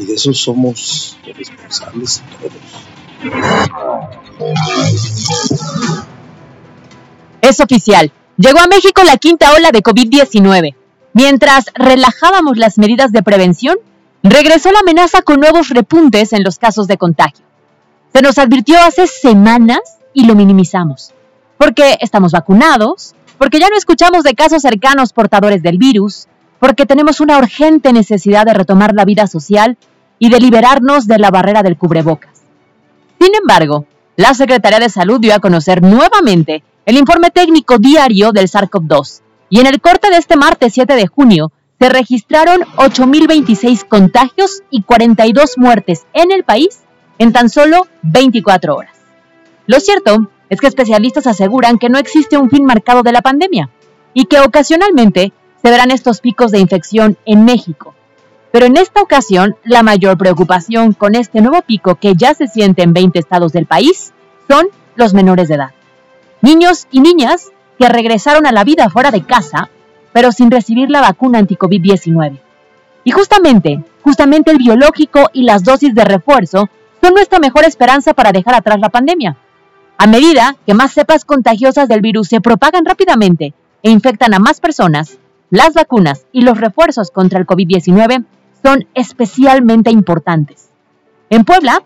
Y de eso somos responsables todos. Es oficial. Llegó a México la quinta ola de COVID-19. Mientras relajábamos las medidas de prevención, regresó la amenaza con nuevos repuntes en los casos de contagio. Se nos advirtió hace semanas y lo minimizamos. Porque estamos vacunados, porque ya no escuchamos de casos cercanos portadores del virus, porque tenemos una urgente necesidad de retomar la vida social y de liberarnos de la barrera del cubrebocas. Sin embargo, la Secretaría de Salud dio a conocer nuevamente el informe técnico diario del SARS-CoV-2 y en el corte de este martes 7 de junio se registraron 8.026 contagios y 42 muertes en el país en tan solo 24 horas. Lo cierto es que especialistas aseguran que no existe un fin marcado de la pandemia y que ocasionalmente se verán estos picos de infección en México. Pero en esta ocasión, la mayor preocupación con este nuevo pico que ya se siente en 20 estados del país son los menores de edad. Niños y niñas que regresaron a la vida fuera de casa, pero sin recibir la vacuna anti-COVID-19. Y justamente, justamente el biológico y las dosis de refuerzo son nuestra mejor esperanza para dejar atrás la pandemia. A medida que más cepas contagiosas del virus se propagan rápidamente e infectan a más personas, las vacunas y los refuerzos contra el COVID-19 son especialmente importantes. En Puebla,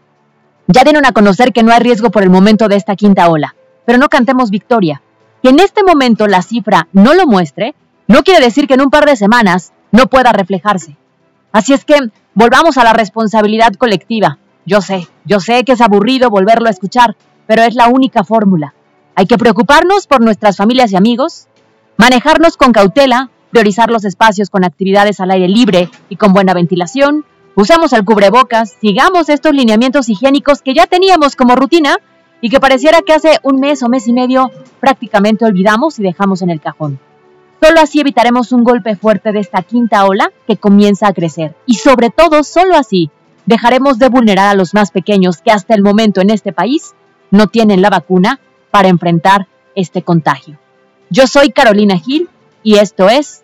ya dieron a conocer que no hay riesgo por el momento de esta quinta ola, pero no cantemos victoria. Que en este momento la cifra no lo muestre, no quiere decir que en un par de semanas no pueda reflejarse. Así es que volvamos a la responsabilidad colectiva. Yo sé, yo sé que es aburrido volverlo a escuchar, pero es la única fórmula. Hay que preocuparnos por nuestras familias y amigos, manejarnos con cautela, priorizar los espacios con actividades al aire libre y con buena ventilación, usamos el cubrebocas, sigamos estos lineamientos higiénicos que ya teníamos como rutina y que pareciera que hace un mes o mes y medio prácticamente olvidamos y dejamos en el cajón. Solo así evitaremos un golpe fuerte de esta quinta ola que comienza a crecer y sobre todo solo así dejaremos de vulnerar a los más pequeños que hasta el momento en este país no tienen la vacuna para enfrentar este contagio. Yo soy Carolina Gil y esto es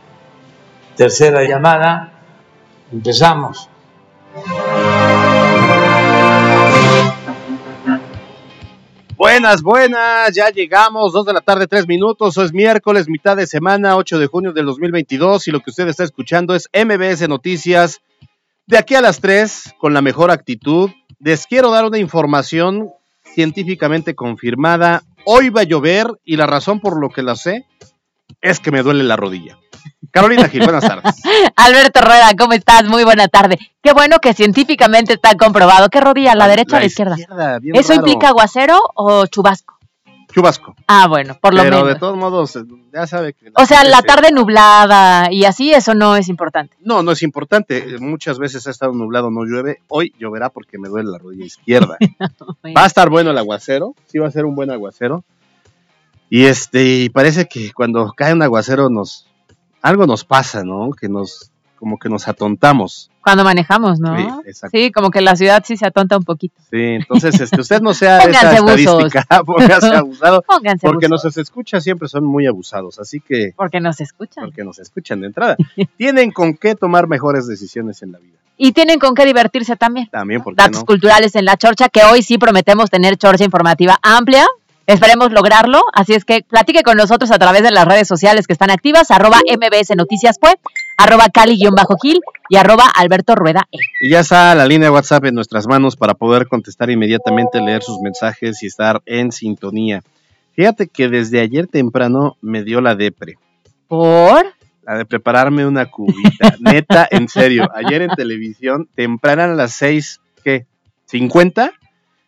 tercera llamada. Empezamos. Buenas, buenas, ya llegamos, dos de la tarde, tres minutos, es miércoles, mitad de semana, 8 de junio del 2022 y lo que usted está escuchando es MBS Noticias. De aquí a las 3, con la mejor actitud, les quiero dar una información científicamente confirmada Hoy va a llover y la razón por lo que la sé es que me duele la rodilla. Carolina Gil, buenas tardes. Alberto Rueda, ¿cómo estás? Muy buena tarde. Qué bueno que científicamente está comprobado. ¿Qué rodilla? ¿La derecha o la izquierda? ¿Eso implica aguacero o chubasco? Chubasco. Ah, bueno, por lo menos. Pero de todos modos, ya sabe que... O sea, la tarde nublada y así, eso no es importante. No, no es importante. Muchas veces ha estado nublado, no llueve. Hoy lloverá porque me duele la rodilla izquierda. va a estar bueno el aguacero, sí va a ser un buen aguacero. Y este, parece que cuando cae un aguacero nos... Algo nos pasa, ¿no? Que nos como que nos atontamos. Cuando manejamos, ¿no? Sí, como que la ciudad sí se atonta un poquito. Sí, entonces este, usted no sea esa estadística, póngase abusado, pónganse porque nos escucha siempre son muy abusados, así que... Porque nos escuchan. Porque nos escuchan de entrada. tienen con qué tomar mejores decisiones en la vida. Y tienen con qué divertirse también. También, porque Datos culturales en la chorcha, que hoy sí prometemos tener chorcha informativa amplia, Esperemos lograrlo, así es que platique con nosotros a través de las redes sociales que están activas, arroba MBS Noticias Web, arroba Cali-Gil y arroba Alberto Rueda E. Y ya está la línea de WhatsApp en nuestras manos para poder contestar inmediatamente, leer sus mensajes y estar en sintonía. Fíjate que desde ayer temprano me dio la depre. ¿Por? La de prepararme una cubita. Neta, en serio. Ayer en televisión, temprano a las seis, ¿qué? ¿50?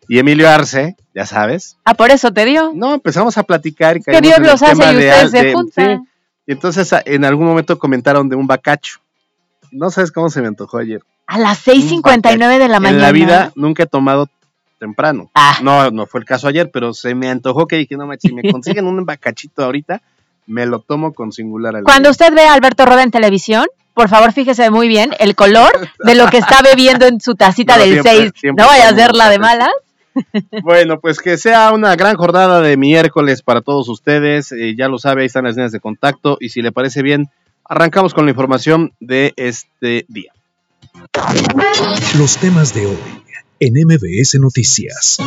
Y Emilio Arce, ya sabes. Ah, por eso te dio. No, empezamos a platicar. Y que Dios los hace y ustedes se juntan. Sí. Y entonces en algún momento comentaron de un bacacho. No sabes cómo se me antojó ayer. A las 6.59 de la mañana. En la vida nunca he tomado temprano. Ah. No, no fue el caso ayer, pero se me antojó que dije, no, si me consiguen un bacachito ahorita, me lo tomo con singular alegría. Cuando usted ve a Alberto Roda en televisión, por favor fíjese muy bien el color de lo que está bebiendo en su tacita No, del siempre- 6. siempre No vaya a tomo ser la de malas. Bueno, pues que sea una gran jornada de miércoles para todos ustedes. Eh, ya lo sabe, ahí están las líneas de contacto. Y si le parece bien, arrancamos con la información de este día. Los temas de hoy en MBS Noticias.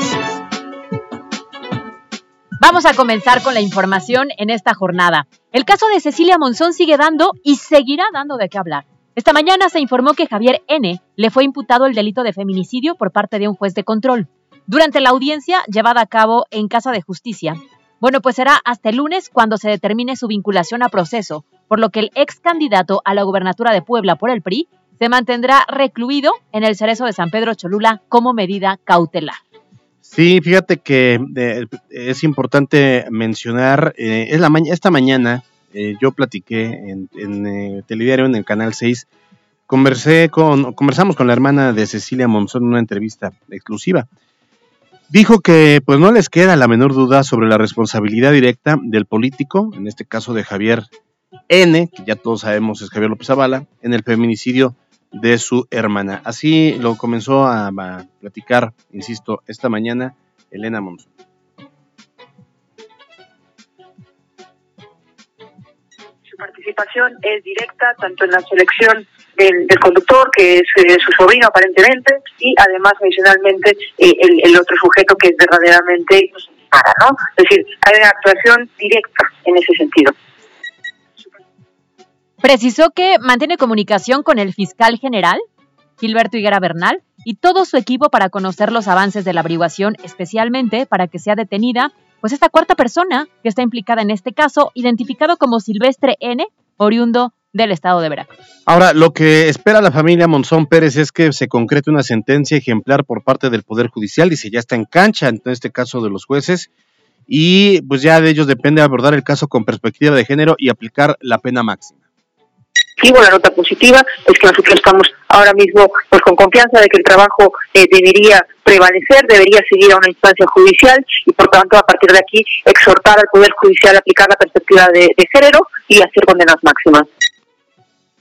Vamos a comenzar con la información en esta jornada. El caso de Cecilia Monzón sigue dando y seguirá dando de qué hablar. Esta mañana se informó que Javier N. le fue imputado el delito de feminicidio por parte de un juez de control. Durante la audiencia llevada a cabo en Casa de Justicia, bueno, pues será hasta el lunes cuando se determine su vinculación a proceso, por lo que el ex candidato a la gubernatura de Puebla por el PRI se mantendrá recluido en el cerezo de San Pedro Cholula como medida cautelar. Sí, fíjate que es importante mencionar, eh, esta mañana eh, yo platiqué en, en eh, Telediario, en el Canal 6, conversé con, conversamos con la hermana de Cecilia Monzón en una entrevista exclusiva. Dijo que pues no les queda la menor duda sobre la responsabilidad directa del político, en este caso de Javier N, que ya todos sabemos es Javier López Zavala, en el feminicidio de su hermana. Así lo comenzó a, a platicar, insisto, esta mañana Elena Monzón. Su participación es directa tanto en la selección del, del conductor, que es eh, su sobrino aparentemente, y además adicionalmente eh, el, el otro sujeto que es verdaderamente para, ¿no? Es decir, hay una actuación directa en ese sentido. Precisó que mantiene comunicación con el fiscal general, Gilberto Higuera Bernal, y todo su equipo para conocer los avances de la averiguación, especialmente para que sea detenida, pues esta cuarta persona que está implicada en este caso, identificado como Silvestre N., oriundo del estado de Veracruz. Ahora, lo que espera la familia Monzón Pérez es que se concrete una sentencia ejemplar por parte del Poder Judicial, dice ya está en cancha, en este caso de los jueces, y pues ya de ellos depende abordar el caso con perspectiva de género y aplicar la pena máxima. la nota positiva es que nosotros estamos ahora mismo pues con confianza de que el trabajo eh, debería prevalecer, debería seguir a una instancia judicial y por tanto a partir de aquí exhortar al Poder Judicial a aplicar la perspectiva de, de género y hacer condenas máximas.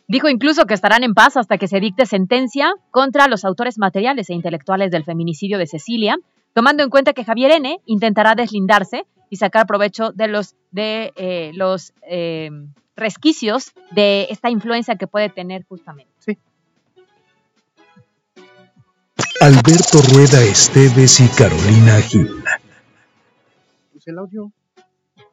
Dijo incluso que estarán en paz hasta que se dicte sentencia contra los autores materiales e intelectuales del feminicidio de Cecilia, tomando en cuenta que Javier N. intentará deslindarse y sacar provecho de los de eh, los eh, resquicios de esta influencia que puede tener justamente. Sí. Alberto Rueda Esteves y Carolina Gil. Pues el audio.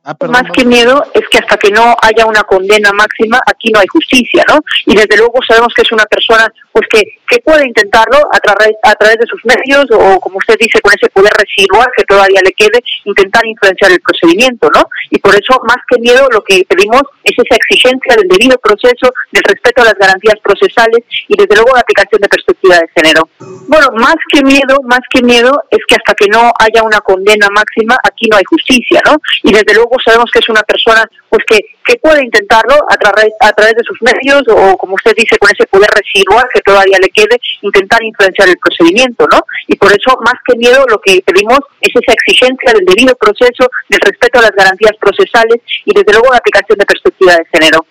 Ah, perdón, Más que miedo es que hasta que no haya una condena máxima, aquí no hay justicia, ¿no? Y desde luego sabemos que es una persona pues que, que puede intentarlo a través, a través de sus medios o, como usted dice, con ese poder residual que todavía le quede, intentar influenciar el procedimiento, ¿no? Y por eso, más que miedo, lo que pedimos es esa exigencia del debido proceso, del respeto a las garantías procesales y desde luego la aplicación de perspectiva de género. Bueno, más que miedo, más que miedo es que hasta que no haya una condena máxima, aquí no hay justicia, ¿no? Y desde luego sabemos que es una persona pues que, que puede intentarlo a través, a través de sus medios o, como usted dice, con ese poder residual que todavía le quede, intentar influenciar el procedimiento, ¿no? Y por eso, más que miedo, lo que pedimos es esa exigencia del debido proceso, del respeto a las garantías procesales y desde luego la aplicación de perspectiva de género.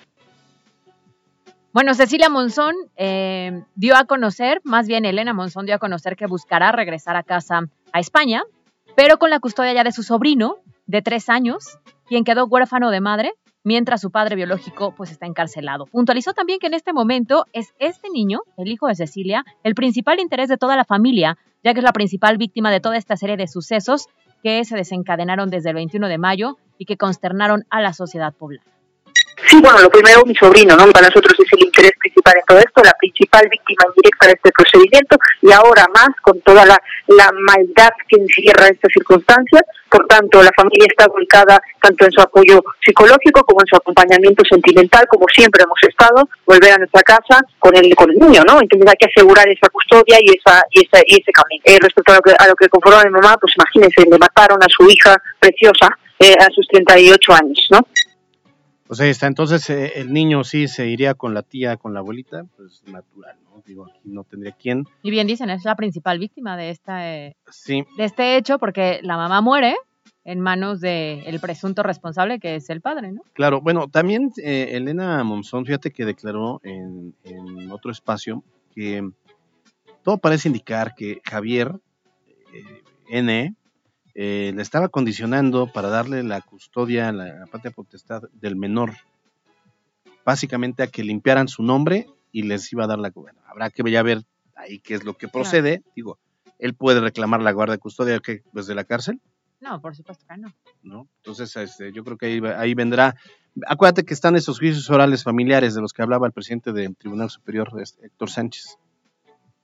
Bueno, Cecilia Monzón eh, dio a conocer, más bien Elena Monzón dio a conocer que buscará regresar a casa a España, pero con la custodia ya de su sobrino de tres años, quien quedó huérfano de madre, mientras su padre biológico pues está encarcelado. Puntualizó también que en este momento es este niño, el hijo de Cecilia, el principal interés de toda la familia, ya que es la principal víctima de toda esta serie de sucesos que se desencadenaron desde el 21 de mayo y que consternaron a la sociedad poblana. Sí, bueno, lo primero, mi sobrino, ¿no? Para nosotros es el interés principal en todo esto, la principal víctima indirecta de este procedimiento y ahora más con toda la, la maldad que encierra esta circunstancia. Por tanto, la familia está volcada tanto en su apoyo psicológico como en su acompañamiento sentimental, como siempre hemos estado, volver a nuestra casa con el, con el niño, ¿no? Entonces hay que asegurar esa custodia y esa y esa y ese camino. Eh, respecto a lo que a lo que conformó mi mamá, pues imagínense, le mataron a su hija preciosa eh, a sus 38 años, ¿no? Pues ahí está, entonces eh, el niño sí se iría con la tía, con la abuelita, pues natural, ¿no? Digo, aquí no tendría quién. Y bien dicen, es la principal víctima de, esta, eh, Sí, de este hecho porque la mamá muere en manos del presunto responsable que es el padre, ¿no? claro. Bueno, también eh, Elena Monzón, fíjate que declaró en, en otro espacio que todo parece indicar que Javier eh, N eh, le estaba condicionando para darle la custodia, la, la patria potestad del menor, básicamente a que limpiaran su nombre y les iba a dar la bueno, habrá que ya ver ahí qué es lo que procede, digo, él puede reclamar la guardia de custodia que desde la cárcel, No, por supuesto que no. ¿no? Entonces, este, yo creo que ahí, ahí vendrá. Acuérdate que están esos juicios orales familiares de los que hablaba el presidente del Tribunal Superior, este, Héctor Sánchez.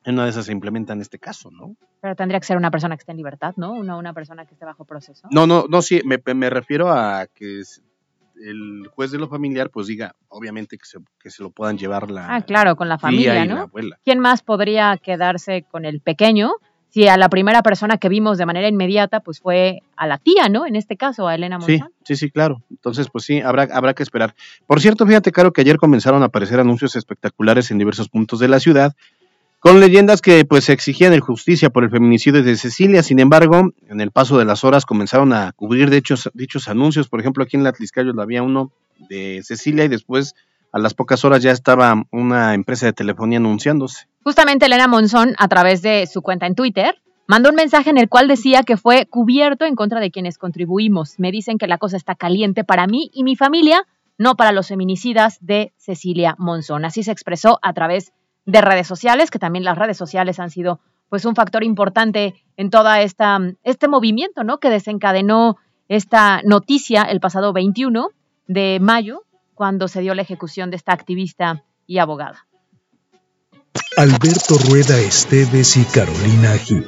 En una de esas se implementa en este caso, ¿no? Pero tendría que ser una persona que esté en libertad, ¿no? Una, una persona que esté bajo proceso. No, no, no, sí, me, me refiero a que el juez de lo familiar, pues diga, obviamente que se, que se lo puedan llevar la Ah, claro, con la familia, y la ¿no? abuela. ¿Quién más podría quedarse con el pequeño si a la primera persona que vimos de manera inmediata pues fue a la tía, ¿no? En este caso, a Elena Sí, Monzón. sí, sí, claro. Entonces, pues sí, habrá, habrá que esperar. Por cierto, fíjate, Caro, que ayer comenzaron a aparecer anuncios espectaculares en diversos puntos de la ciudad, con leyendas que pues exigían el justicia por el feminicidio de Cecilia. Sin embargo, en el paso de las horas comenzaron a cubrir dichos anuncios. Por ejemplo, aquí en la Tliscayo había uno de Cecilia y después a las pocas horas ya estaba una empresa de telefonía anunciándose. Justamente Elena Monzón, a través de su cuenta en Twitter, mandó un mensaje en el cual decía que fue cubierto en contra de quienes contribuimos. Me dicen que la cosa está caliente para mí y mi familia, no para los feminicidas de Cecilia Monzón. Así se expresó a través de redes sociales, que también las redes sociales han sido pues un factor importante en toda esta este movimiento, ¿no? Que desencadenó esta noticia el pasado 21 de mayo, cuando se dio la ejecución de esta activista y abogada. Alberto Rueda Esteves y Carolina Gil.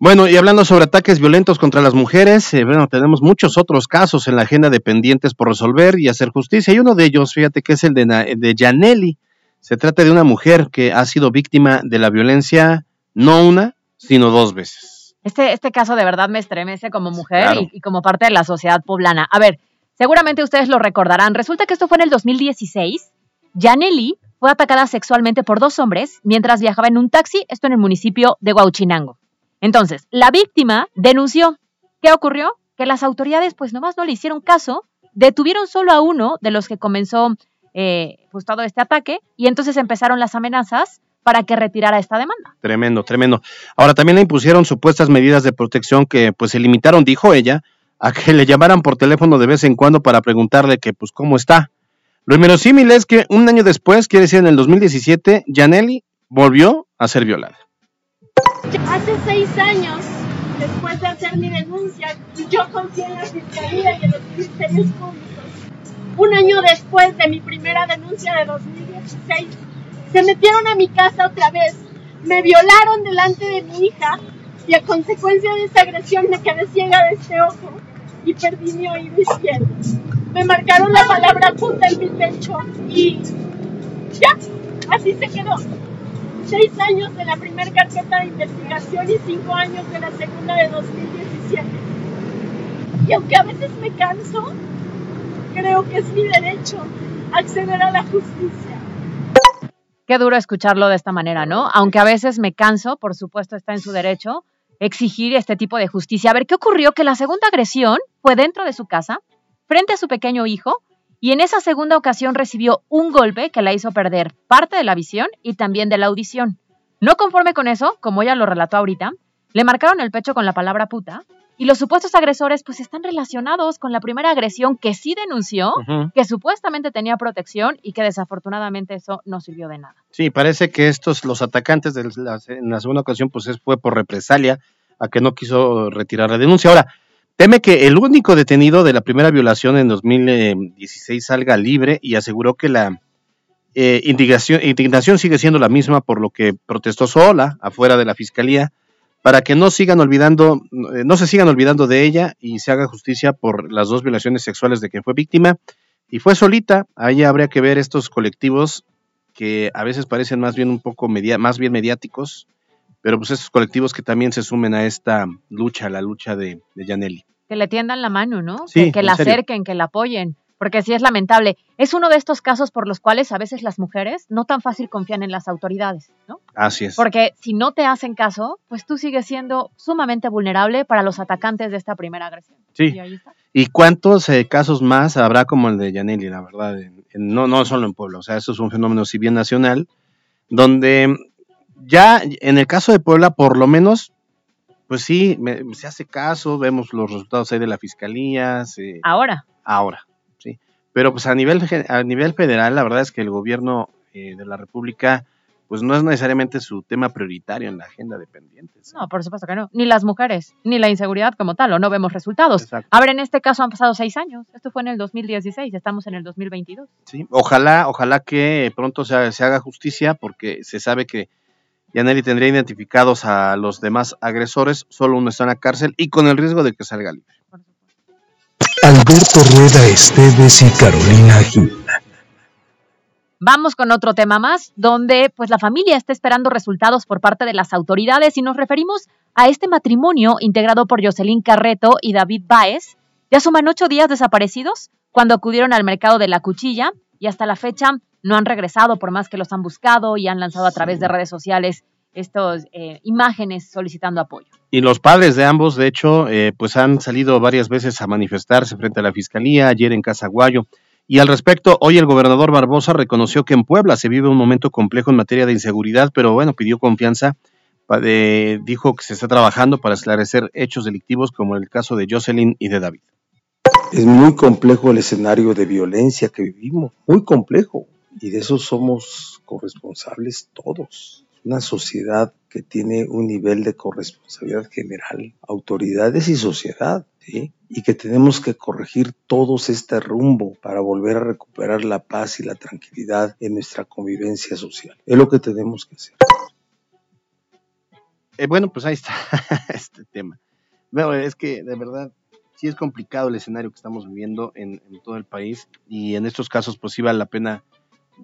Bueno, y hablando sobre ataques violentos contra las mujeres, eh, bueno, tenemos muchos otros casos en la agenda de pendientes por resolver y hacer justicia. Y uno de ellos, fíjate que es el de, de Janelli. Se trata de una mujer que ha sido víctima de la violencia no una, sino dos veces. Este, este caso de verdad me estremece como mujer Claro. y, y como parte de la sociedad poblana. A ver, seguramente ustedes lo recordarán. Resulta que esto fue en el 2016. Janely fue atacada sexualmente por dos hombres mientras viajaba en un taxi, esto en el municipio de Huauchinango. Entonces, la víctima denunció. ¿Qué ocurrió? Que las autoridades pues nomás no le hicieron caso, detuvieron solo a uno de los que comenzó eh, pues todo este ataque y entonces empezaron las amenazas para que retirara esta demanda. Tremendo, tremendo. Ahora también le impusieron supuestas medidas de protección que pues se limitaron, dijo ella, a que le llamaran por teléfono de vez en cuando para preguntarle que pues cómo está. Lo inverosímil es que un año después, quiere decir en el 2017, Janelli volvió a ser violada. Hace seis años, después de hacer mi denuncia, yo confié en la Fiscalía y en los ministerios públicos. Un año después de mi primera denuncia de 2016, se metieron a mi casa otra vez, me violaron delante de mi hija y a consecuencia de esa agresión me quedé ciega de este ojo y perdí mi oído izquierdo. Me marcaron la palabra puta en mi pecho y ya, así se quedó seis años de la primera carpeta de investigación y cinco años de la segunda de 2017. Y aunque a veces me canso, que es mi derecho acceder a la justicia. Qué duro escucharlo de esta manera, ¿no? Aunque a veces me canso, por supuesto está en su derecho exigir este tipo de justicia. A ver, ¿qué ocurrió? Que la segunda agresión fue dentro de su casa, frente a su pequeño hijo, y en esa segunda ocasión recibió un golpe que la hizo perder parte de la visión y también de la audición. No conforme con eso, como ella lo relató ahorita, le marcaron el pecho con la palabra puta y los supuestos agresores pues están relacionados con la primera agresión que sí denunció, que supuestamente tenía protección y que desafortunadamente eso no sirvió de nada. Sí, parece que estos, los atacantes de la, en la segunda ocasión, pues es- fue por represalia a que no quiso retirar la denuncia. Ahora, teme que el único detenido de la primera violación en 2016 salga libre y aseguró que la eh, indignación, indignación sigue siendo la misma, por lo que protestó sola afuera de la fiscalía para que no sigan olvidando, eh, no se sigan olvidando de ella y se haga justicia por las dos violaciones sexuales de que fue víctima. Y fue solita, ahí habría que ver estos colectivos que a veces parecen más bien un poco media, más bien mediáticos, pero pues esos colectivos que también se sumen a esta lucha, la lucha de, de Janelli. que le tiendan la mano, ¿no? Sí, que, la serio. acerquen, que la apoyen, porque sí es lamentable. Es uno de estos casos por los cuales a veces las mujeres no tan fácil confían en las autoridades, ¿no? Así es. Porque si no te hacen caso, pues tú sigues siendo sumamente vulnerable para los atacantes de esta primera agresión. Sí. Y ahí está. ¿Y cuántos eh, casos más habrá como el de Yaneli, la verdad? En- en- no, no solo en Puebla, o sea, eso es un fenómeno si bien nacional, donde ya en el caso de Puebla, por lo menos, pues sí, me- se hace caso, vemos los resultados ahí de la fiscalía, se- Ahora, ahora. Pero pues a nivel, a nivel federal, la verdad es que el gobierno eh, de la República, pues no es necesariamente su tema prioritario en la agenda de pendientes. no, por supuesto que no. Ni las mujeres, ni la inseguridad como tal, o no vemos resultados. Exacto. A ver, en este caso han pasado seis años. Esto fue en el 2016, estamos en el 2022. Sí, ojalá, ojalá que pronto se, se haga justicia porque se sabe que Yaneli tendría identificados a los demás agresores, solo uno está en la cárcel y con el riesgo de que salga libre. por. Alberto Rueda Esteves y Carolina Gil. Vamos con otro tema más, donde pues la familia está esperando resultados por parte de las autoridades y nos referimos a este matrimonio integrado por Jocelyn Carreto y David Baez. Ya suman ocho días desaparecidos cuando acudieron al mercado de la cuchilla y hasta la fecha no han regresado por más que los han buscado y han lanzado a través de redes sociales estas imágenes solicitando apoyo. Y los padres de ambos, de hecho, eh, pues han salido varias veces a manifestarse frente a la fiscalía, ayer en Casaguayo. Y al respecto, hoy el gobernador Barbosa reconoció que en Puebla se vive un momento complejo en materia de inseguridad, pero bueno, pidió confianza, de- dijo que se está trabajando para esclarecer hechos delictivos como el caso de Jocelyn y de David. Es muy complejo el escenario de violencia que vivimos, muy complejo. Y de eso somos corresponsables todos. Una sociedad que tiene un nivel de corresponsabilidad general, autoridades y sociedad, ¿sí? Y que tenemos que corregir todos este rumbo para volver a recuperar la paz y la tranquilidad en nuestra convivencia social. Es lo que tenemos que hacer. Eh, bueno, pues ahí está este tema. Bueno, es que de verdad sí es complicado el escenario que estamos viviendo en, en todo el país y en estos casos pues sí vale la pena,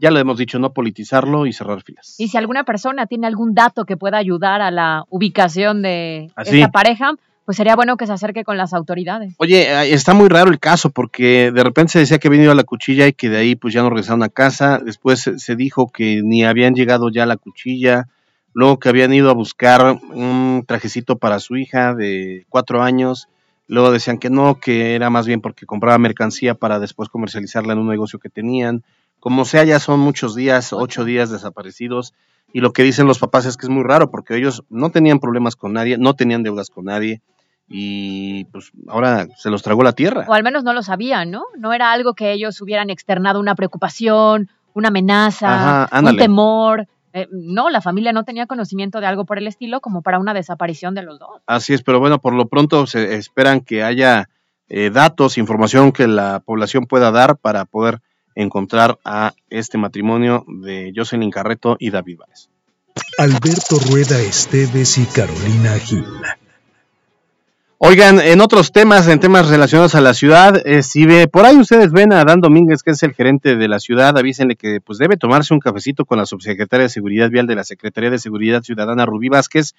ya lo hemos dicho, no politizarlo y cerrar filas. Y si alguna persona tiene algún dato que pueda ayudar a la ubicación de Así. esta pareja, pues sería bueno que se acerque con las autoridades. Oye, está muy raro el caso porque de repente se decía que había ido a la cuchilla y que de ahí pues ya no regresaron a casa. Después se, se dijo que ni habían llegado ya a la cuchilla. Luego que habían ido a buscar un trajecito para su hija de cuatro años. Luego decían que no, que era más bien porque compraba mercancía para después comercializarla en un negocio que tenían. Como sea, ya son muchos días, ocho días desaparecidos. Y lo que dicen los papás es que es muy raro porque ellos no tenían problemas con nadie, no tenían deudas con nadie y pues ahora se los tragó la tierra. O al menos no lo sabían, ¿no? No era algo que ellos hubieran externado una preocupación, una amenaza, Ajá, un temor. Eh, no, la familia no tenía conocimiento de algo por el estilo como para una desaparición de los dos. Así es, pero bueno, por lo pronto se esperan que haya eh, datos, información que la población pueda dar para poder encontrar a este matrimonio de Jocelyn Carreto y David Báez. Alberto Rueda Esteves y Carolina Gil. Oigan, en otros temas, en temas relacionados a la ciudad, eh, si ve, por ahí ustedes ven a Dan Domínguez, que es el gerente de la ciudad, avísenle que pues debe tomarse un cafecito con la subsecretaria de Seguridad Vial de la Secretaría de Seguridad Ciudadana, Rubí Vázquez,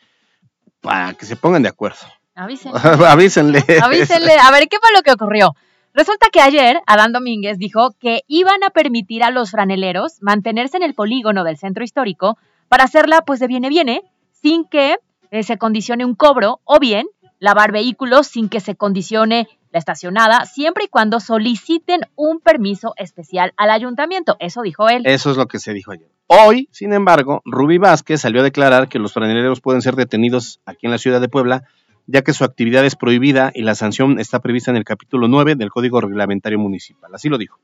para que se pongan de acuerdo. Avísenle. avísenle. Avísenle. A ver, ¿qué fue lo que ocurrió? Resulta que ayer Adán Domínguez dijo que iban a permitir a los franeleros mantenerse en el polígono del centro histórico para hacerla pues de viene viene, sin que eh, se condicione un cobro, o bien lavar vehículos sin que se condicione la estacionada, siempre y cuando soliciten un permiso especial al ayuntamiento. Eso dijo él. Eso es lo que se dijo ayer. Hoy, sin embargo, Rubí Vázquez salió a declarar que los franeleros pueden ser detenidos aquí en la ciudad de Puebla, ya que su actividad es prohibida y la sanción está prevista en el capítulo 9 del Código Reglamentario Municipal. Así lo dijo.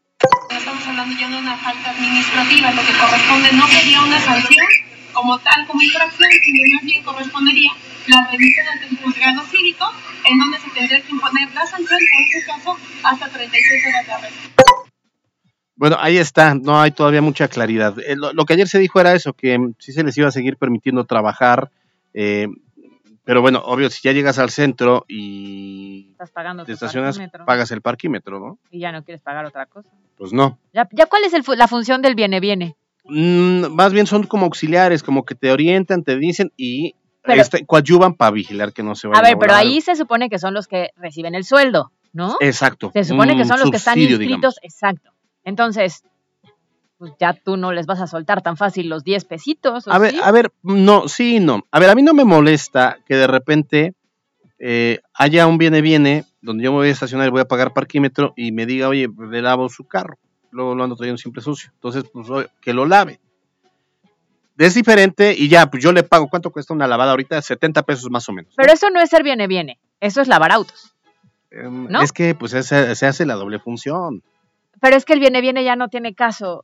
Estamos hablando ya de una falta administrativa, lo que corresponde no sería una sanción como tal, como infracción, sino más bien correspondería la revisión ante el juzgado cívico, en donde se tendría que imponer la sanción, en este caso, hasta 36 horas de arresto. Bueno, ahí está, no hay todavía mucha claridad. Eh, lo, lo que ayer se dijo era eso, que mm, sí se les iba a seguir permitiendo trabajar, eh, pero bueno, obvio, si ya llegas al centro y Estás pagando te tu estacionas, parquímetro pagas el parquímetro, ¿no? y ya no quieres pagar otra cosa. Pues no. ¿Ya, ya cuál es el fu- la función del viene viene? Mm, más bien son como auxiliares, como que te orientan, te dicen y Pero- este, coadyuvan para vigilar que no se vaya A ver, pero ahí se supone que son los que reciben el sueldo, ¿no? Exacto. Se supone que un son los que están subsidio, inscritos, digamos. exacto. Entonces, pues ya tú no les vas a soltar tan fácil los 10 pesitos. ¿o A ver, a ver, no, sí, no. A ver, a mí no me molesta que de repente eh, haya un viene-viene donde yo me voy a estacionar y voy a pagar parquímetro y me diga, oye, le lavo su carro. Luego lo ando trayendo siempre sucio. Entonces, pues oye, que lo lave. Es diferente y ya, pues yo le pago. ¿Cuánto cuesta una lavada ahorita? 70 pesos más o menos. Pero eso no es ser viene viene, eso es lavar autos. Em, ¿no? Es que pues se hace la doble función. Pero es que el viene viene ya no tiene caso.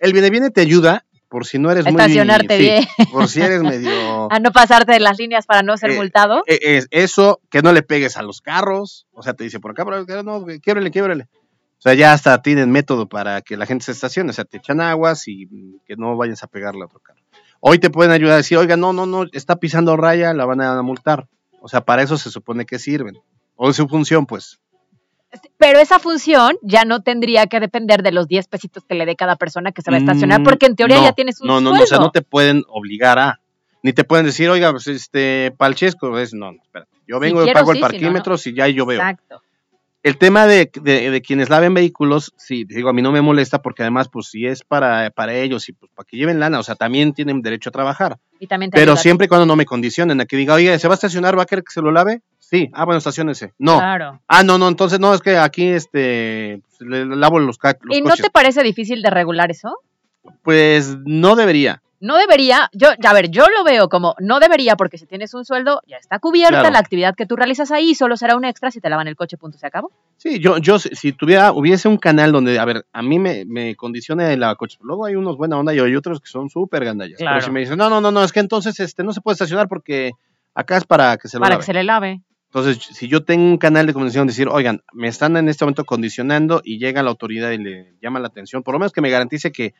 El viene-viene te ayuda por si no eres muy... Estacionarte sí, bien. Por si eres medio... A no pasarte de las líneas para no ser Eh, multado. Eh, es eso, que no le pegues a los carros, o sea, te dice por acá, pero acá no, quiebrele, quiebrele. O sea, ya hasta tienen método para que la gente se estacione, o sea, te echan aguas y que no vayas a pegarle a otro carro. Hoy te pueden ayudar a decir, oiga, no, no, no, está pisando raya, la van a multar. O sea, para eso se supone que sirven. O es su función, pues. Pero esa función ya no tendría que depender de los 10 pesitos que le dé cada persona que se va a estacionar, Mm, porque en teoría no, ya tienes un No, no, sueldo. no, o sea, no te pueden obligar a. Ni te pueden decir, oiga, pues este, Palchesco, es, no, no, espérate. Yo vengo, y quiero, pago sí, el si no, parquímetro, si ya yo veo. Exacto. El tema de, de- de quienes laven vehículos, sí, digo, a mí no me molesta porque además, pues si es para, para ellos y pues para que lleven lana, o sea, también tienen derecho a trabajar. Y también te Pero siempre y cuando no me condicionen a que diga, oye, ¿se va a estacionar? ¿Va a querer que se lo lave? Sí. Ah, bueno, estaciónese. No. Claro. Ah, no, no, entonces no, es que aquí este, pues, le lavo los, ca- los ¿Y no te parece difícil de regular eso? Pues no debería. No debería, yo, a ver, yo lo veo como no debería porque si tienes un sueldo ya está cubierta Claro. la actividad que tú realizas ahí, solo será un extra si te lavan el coche, punto, se acabó. Sí, yo, yo si tuviera, hubiese un canal donde, a ver, a mí me, me condicione la coche. Luego hay unos buena onda y hay otros que son súper gandallas. Claro. Pero si me dicen, no, no, no, no, es que entonces este no se puede estacionar porque acá es para que se lo para lave. que se le lave. Entonces, si yo tengo un canal de comunicación, decir, oigan, me están en este momento condicionando y llega la autoridad y le llama la atención, por lo menos que me garantice que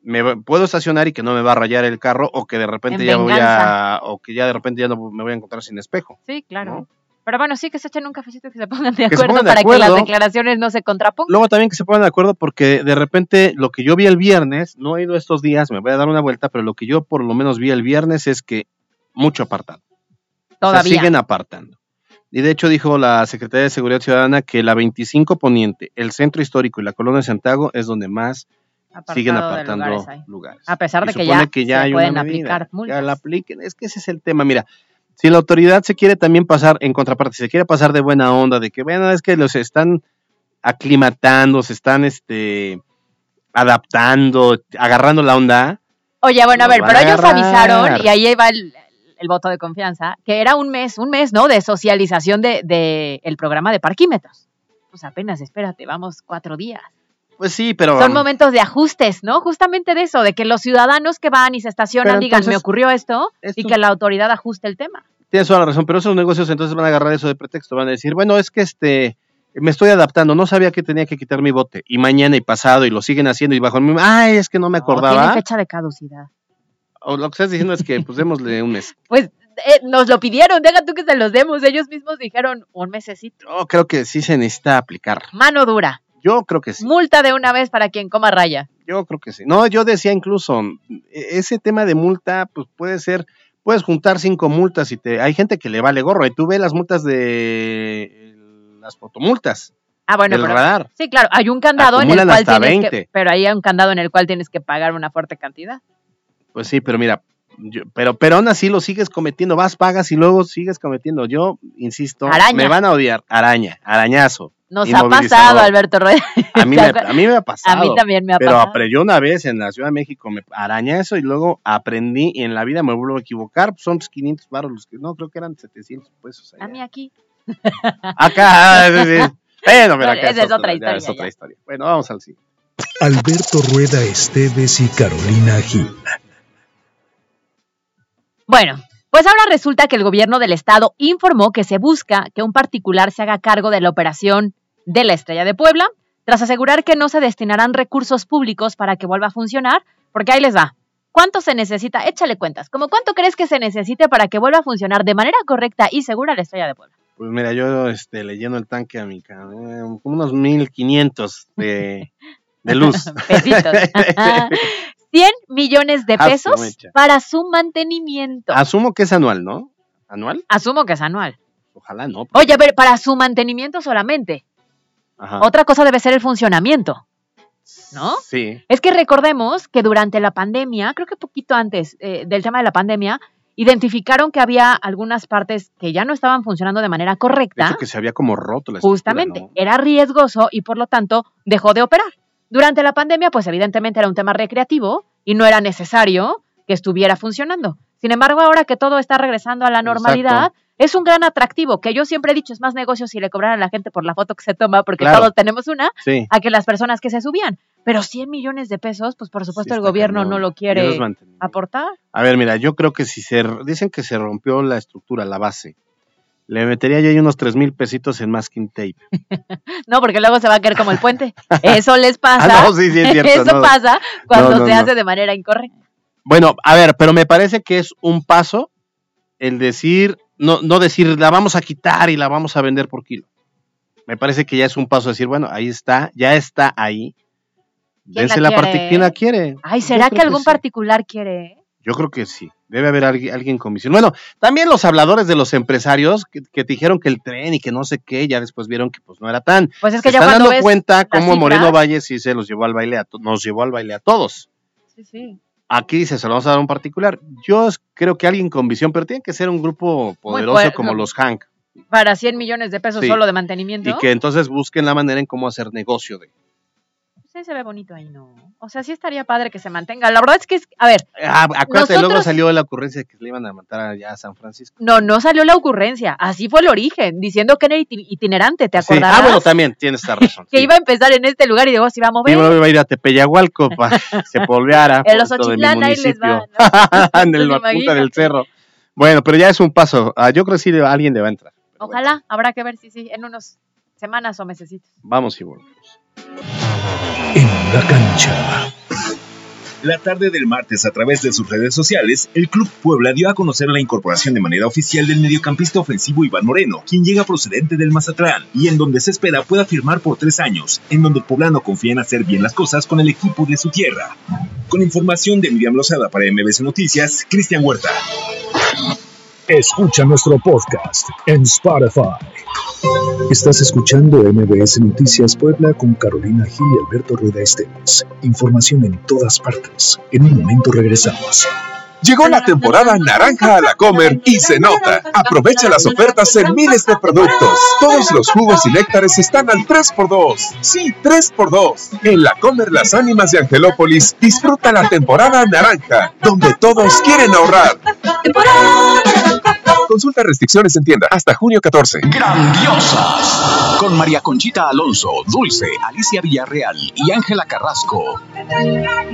me puedo estacionar y que no me va a rayar el carro o que de repente En ya voy a, o que ya de repente ya no me voy a encontrar sin espejo. Sí, claro. ¿no? Pero bueno, sí que se echen un cafecito y que se pongan de acuerdo pongan de para que las declaraciones no se contrapongan. Luego también que se pongan de acuerdo porque de repente lo que yo vi el viernes, no he ido estos días, me voy a dar una vuelta, pero lo que yo por lo menos vi el viernes es que mucho apartado. O sea, Todavía. siguen apartando. Y de hecho dijo la Secretaría de Seguridad Ciudadana que la 25 Poniente, el Centro Histórico y la Colonia de Santiago es donde más siguen Apartado apartando lugares. A pesar de que ya, que ya se hay pueden una medida, aplicar multas. Ya la apliquen, es que ese es el tema. Mira, si la autoridad se quiere también pasar, en contraparte, si se quiere pasar de buena onda, de que, bueno, es que los están aclimatando, se están este adaptando, agarrando la onda. Oye, bueno, a ver, pero a ellos avisaron, y ahí va el, el voto de confianza, que era un mes, un mes, ¿no? De socialización de, de el programa de parquímetros. Pues apenas, espérate, vamos cuatro días. Pues sí, pero Son momentos de ajustes, ¿no? Justamente de eso, de que los ciudadanos que van y se estacionan digan, me ocurrió esto, y que la autoridad ajuste el tema. tienes toda la razón, pero esos negocios entonces van a agarrar eso de pretexto, van a decir, bueno, es que este me estoy adaptando, no sabía que tenía que quitar mi bote y mañana y pasado y lo siguen haciendo y bajo el mismo, ay, es que no me No, tiene acordaba. fecha de caducidad. O lo que estás diciendo es que pues démosle un mes. Pues eh, nos lo pidieron, deja tú que se los demos. Ellos mismos dijeron un mesecito. Yo creo que sí se necesita aplicar. Mano dura. Yo creo que sí. Multa de una vez para quien coma raya. Yo creo que sí. No, yo decía incluso, e- ese tema de multa, pues puede ser, puedes juntar cinco multas y te, hay gente que le vale gorro. Y tú ves las multas de las fotomultas Ah, bueno, del pero radar. sí, claro, hay un candado en el cual hasta tienes que, 20. pero hay un candado en el cual tienes que pagar una fuerte cantidad. Pues sí, pero mira, yo- pero, pero aún así lo sigues cometiendo, vas, pagas y luego sigues cometiendo. Yo, insisto, Araña. me van a odiar. Araña, arañazo. Nos ha pasado, Alberto Rueda. A mí, ¿Te me, acuerdas? a mí me ha pasado. A mí también me ha Pero pasado. apre- yo una vez en la Ciudad de México me arañé eso y luego aprendí y en la vida me vuelvo a equivocar. Son pues, 500 baros los que no, creo que eran 700 pesos. A allá. mí aquí. Acá, sí, sí. Bueno, pero acá Esa es otra historia, es otra ya. historia. Bueno, vamos al siguiente. Alberto Rueda Esteves y Carolina Gil. Bueno, pues ahora resulta que el gobierno del estado informó que se busca que un particular se haga cargo de la operación de la Estrella de Puebla, tras asegurar que no se destinarán recursos públicos para que vuelva a funcionar, porque ahí les va. ¿Cuánto se necesita? Échale cuentas. ¿Cómo cuánto crees que se necesite para que vuelva a funcionar de manera correcta y segura la Estrella de Puebla? Pues mira, yo este, le lleno el tanque a mi eh, como unos 1500 de, de luz. Pesitos. 100 millones de Ah, pesos para su mantenimiento. Asumo que es anual, ¿no? ¿Anual? Asumo que es anual. Ojalá no. Oye, a ver, para su mantenimiento solamente. Ajá. Otra cosa debe ser el funcionamiento, ¿no? Sí. Es que recordemos que durante la pandemia, creo que poquito antes eh, del tema de la pandemia, identificaron que había algunas partes que ya no estaban funcionando de manera De correcta. hecho, que se había como roto la estructura, Justamente, ¿no? era riesgoso y por lo tanto dejó de operar. Durante la pandemia, pues evidentemente era un tema recreativo y no era necesario que estuviera funcionando. Sin embargo, ahora que todo está regresando a la normalidad, Exacto. es un gran atractivo, que yo siempre he dicho, es más negocio si le cobraran a la gente por la foto que se toma, porque Claro. todos tenemos una, Sí. a que las personas que se subían. Pero 100 millones de pesos, pues por supuesto Sí, el gobierno cañón. no lo quiere aportar. A ver, mira, yo creo que si se dicen que se rompió la estructura, la base, le metería yo ahí unos tres mil pesitos en masking tape. No, porque luego se va a caer como el puente. Eso les pasa. Ah, no, sí, sí, es cierto. Eso no. pasa cuando No, se hace de manera incorrecta. Bueno, a ver, pero me parece que es un paso el decir, no, no decir, la vamos a quitar y la vamos a vender por kilo. Me parece que ya es un paso decir, bueno, ahí está, ya está ahí. ¿Quién la Dense la parte, quiere? ¿quién la quiere? Ay, ¿será que algún sí. particular quiere? Yo creo que sí. Debe haber alguien, alguien con visión. Bueno, también los habladores de los empresarios que, que te dijeron que el tren y que no sé qué, ya después vieron que pues no era tan. Pues es que Se ya están dando ves cuenta cómo Moreno Valle sí se los llevó al baile, a nos llevó al baile a todos. Sí, sí. Aquí dice, se lo vamos a dar un particular. Yo creo que alguien con visión, pero tiene que ser un grupo poderoso como no. los Hank. Para 100 millones de pesos Sí. solo de mantenimiento. Y que entonces busquen la manera en cómo hacer negocio de. Sí, se ve bonito ahí, ¿no? O sea, sí estaría padre que se mantenga. La verdad es que, es, a ver, Ah, acuérdate, luego Nosotros- salió la ocurrencia de que le iban a matar allá a San Francisco. no, no salió la ocurrencia. Así fue el origen, diciendo que era iti- itinerante, ¿te Sí. acordarás? Ah, bueno, también tienes esta razón. que sí. iba a empezar en este lugar y luego se iba a mover. Sí, iba a ir a Tepeyahualco para que se polveara. en los Ochitlán ahí les va. ¿no? en el- la Pues punta del cerro. Bueno, pero ya es un paso. Ah, yo creo que sí alguien le va a entrar. Bueno, Ojalá, habrá que ver si sí, en unos semanas o mesecitos. vamos y volvemos. En la cancha. La tarde del martes, a través de sus redes sociales, el Club Puebla dio a conocer la incorporación de manera oficial del mediocampista ofensivo Iván Moreno, quien llega procedente del Mazatlán, y en donde se espera pueda firmar por tres años, en donde el poblano confía en hacer bien las cosas con el equipo de su tierra. Con información de Miriam Lozada para MBC Noticias, Cristian Huerta. Escucha nuestro podcast en Spotify. Estás escuchando MBS Noticias Puebla con Carolina Gil y Alberto Rueda Esteves. Información en todas partes. En un momento regresamos. Llegó la temporada naranja a la Comer y se nota. Aprovecha las ofertas en miles de productos. Todos los jugos y néctares están al 3x2. Sí, 3x2. En la Comer Las Ánimas de Angelópolis, disfruta la temporada naranja, donde todos quieren ahorrar. Consulta restricciones en tienda hasta junio 14. Grandiosas. Con María Conchita Alonso, Dulce, Alicia Villarreal y Ángela Carrasco.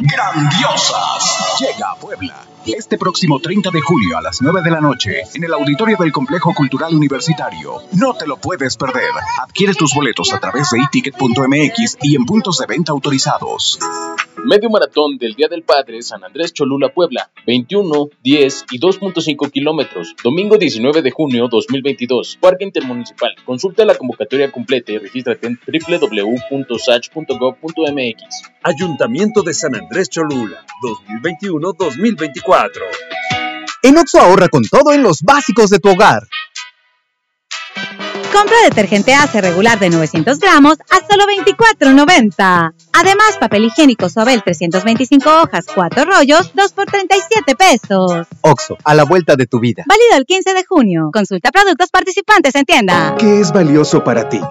Grandiosas. Llega a Puebla. Este próximo 30 de julio a las 9 de la noche en el auditorio del Complejo Cultural Universitario. No te lo puedes perder. Adquiere tus boletos a través de iticket.mx y en puntos de venta autorizados. Medio maratón del Día del Padre San Andrés Cholula Puebla, 21, 10 y 2.5 kilómetros, domingo 19 de junio 2022, Parque Intermunicipal. Consulta la convocatoria completa y regístrate en www.sach.gov.mx. Ayuntamiento de San Andrés Cholula, 2021-2024. En Oxo ahorra con todo en los básicos de tu hogar. Compra detergente Ace regular de 900 gramos a solo $24.90. Además, papel higiénico Sobel 325 hojas, 4 rollos, 2 por 37 pesos. Oxo, a la vuelta de tu vida. Válido el 15 de junio. Consulta productos participantes en tienda. ¿Qué es valioso para ti?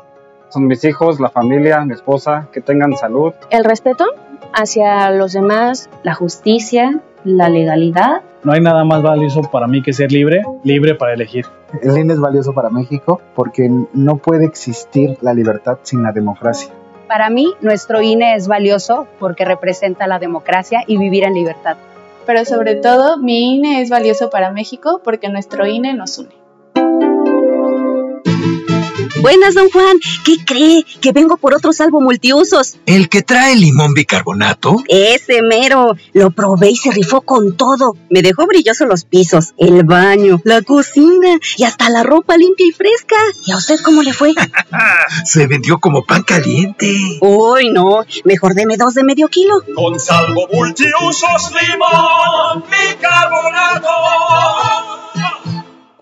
Son mis hijos, la familia, mi esposa, que tengan salud. El respeto hacia los demás, la justicia, la legalidad. No hay nada más valioso para mí que ser libre, libre para elegir. El INE es valioso para México porque no puede existir la libertad sin la democracia. Para mí, nuestro INE es valioso porque representa la democracia y vivir en libertad. Pero sobre todo, mi INE es valioso para México porque nuestro INE nos une. Buenas, don Juan. ¿Qué cree? Que vengo por otro salvo multiusos. ¿El que trae limón bicarbonato? Ese mero. Lo probé y se rifó con todo. Me dejó brillosos los pisos, el baño, la cocina y hasta la ropa limpia y fresca. ¿Y a usted cómo le fue? se vendió como pan caliente. Uy, no. Mejor deme dos de medio kilo. Con salvo multiusos limón bicarbonato.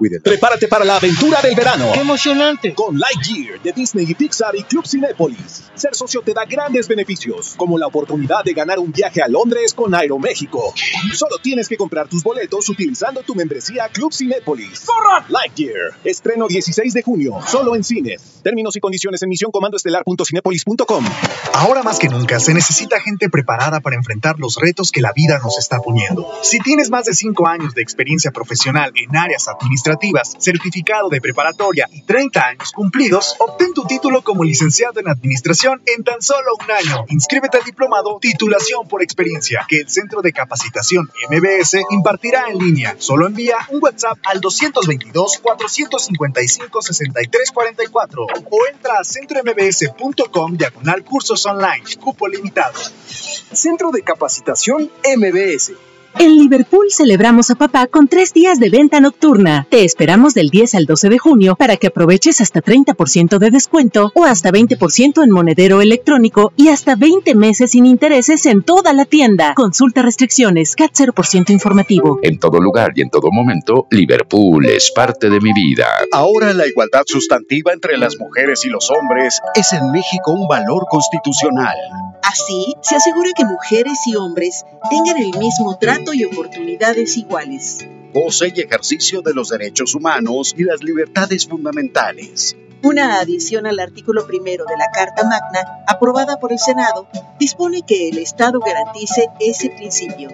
Prepárate para la aventura del verano. ¡Qué emocionante! Con Lightyear de Disney y Pixar y Club Cinépolis. Ser socio te da grandes beneficios, como la oportunidad de ganar un viaje a Londres con Aeroméxico. Solo tienes que comprar tus boletos utilizando tu membresía Club Cinépolis. ¡Corran! Lightyear. Estreno 16 de junio, solo en cines. Términos y condiciones en misioncomandoestelar.cinépolis.com. Ahora más que nunca se necesita gente preparada para enfrentar los retos que la vida nos está poniendo. Si tienes más de 5 años de experiencia profesional en áreas administrativas, certificado de preparatoria y 30 años cumplidos, obtén tu título como licenciado en administración en tan solo un año. Inscríbete al diplomado Titulación por Experiencia que el Centro de Capacitación MBS impartirá en línea. Solo envía un WhatsApp al 222-455-6344 o entra a centrombs.com diagonal cursos online. Cupo limitado. Centro de Capacitación MBS. En Liverpool celebramos a papá con tres días de venta nocturna. Te esperamos del 10 al 12 de junio para que aproveches hasta 30% de descuento o hasta 20% en monedero electrónico y hasta 20 meses sin intereses en toda la tienda. Consulta restricciones, CAT 0% informativo. En todo lugar y en todo momento, Liverpool es parte de mi vida. Ahora la igualdad sustantiva entre las mujeres y los hombres es en México un valor constitucional. Así, se asegura que mujeres y hombres tengan el mismo trato y oportunidades iguales. Goce y ejercicio de los derechos humanos y las libertades fundamentales. Una adición al artículo primero de la Carta Magna, aprobada por el Senado, dispone que el Estado garantice ese principio.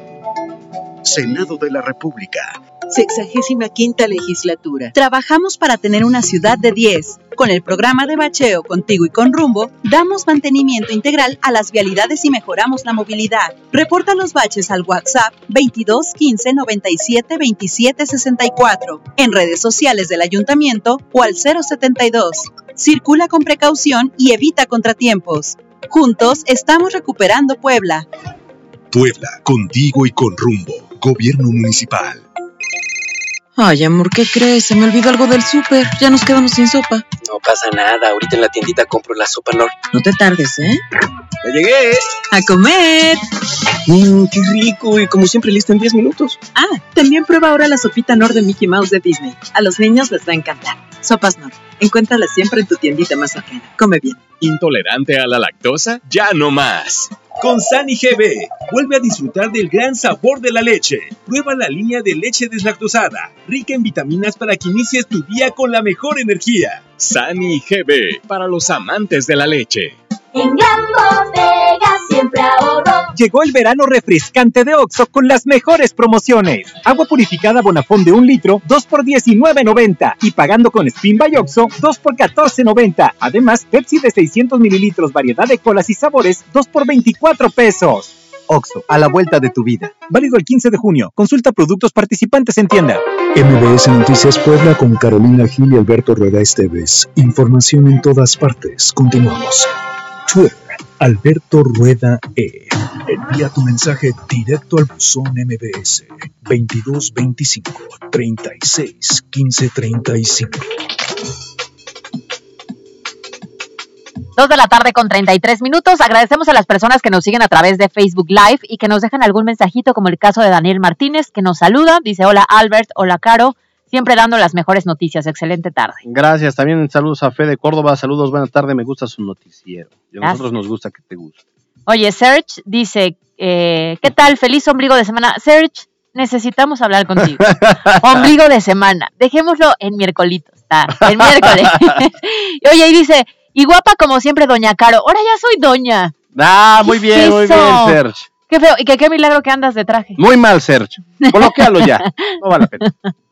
Senado de la República. Sexagésima quinta legislatura. Trabajamos para tener una ciudad de 10. Con el programa de bacheo Contigo y con Rumbo, damos mantenimiento integral a las vialidades y mejoramos la movilidad. Reporta los baches al WhatsApp 22 15 97 27 64, en redes sociales del ayuntamiento o al 072. Circula con precaución y evita contratiempos. Juntos estamos recuperando Puebla. Puebla, contigo y con rumbo. Gobierno municipal. Ay, amor, ¿qué crees? Se me olvidó algo del súper. Ya nos quedamos sin sopa. No pasa nada. Ahorita en la tiendita compro la sopa Nor. No te tardes, ¿eh? ¡Ya llegué! ¡A comer! Mmm, qué rico. Y como siempre, listo en 10 minutos. Ah, también prueba ahora la sopita Nor de Mickey Mouse de Disney. A los niños les va a encantar. Sopas Nor. Encuéntralas siempre en tu tiendita más cercana. Come bien. ¿Intolerante a la lactosa? Ya no más. Con Sani GB, vuelve a disfrutar del gran sabor de la leche. Prueba la línea de leche deslactosada, rica en vitaminas para que inicies tu día con la mejor energía. Sani GB, para los amantes de la leche. En Bodega siempre ahorro. Llegó el verano refrescante de Oxo con las mejores promociones. Agua purificada Bonafón de un litro, 2 por 19.90. Y pagando con Spin by Oxo, 2 por 14.90. Además, Pepsi de 600 mililitros, variedad de colas y sabores, 2 por 24 pesos. Oxo, a la vuelta de tu vida. Válido el 15 de junio. Consulta productos participantes en tienda. MBS Noticias Puebla con Carolina Gil y Alberto Rueda Esteves. Información en todas partes. Continuamos. Twitter, Alberto Rueda E. Envía tu mensaje directo al buzón MBS 2225 36 15 35. Dos de la tarde con 33 minutos. Agradecemos a las personas que nos siguen a través de Facebook Live y que nos dejan algún mensajito, como el caso de Daniel Martínez, que nos saluda. Dice: Hola Albert, hola Caro. Siempre dando las mejores noticias. Excelente tarde. Gracias. También saludos a Fede Córdoba. Saludos, buenas tardes. Me gusta su noticiero. Y a nosotros nos gusta que te guste. Oye, Serge dice: eh, ¿Qué tal? Feliz ombligo de semana. Serge, necesitamos hablar contigo. ombligo de semana. Dejémoslo en miércoles. Está, el miércoles. Oye, y dice: Y guapa como siempre, doña Caro. Ahora ya soy doña. Ah, muy bien, muy bien, Serge. Qué feo. Y que qué milagro que andas de traje. Muy mal, Serge. Colóquealo ya. No vale la pena.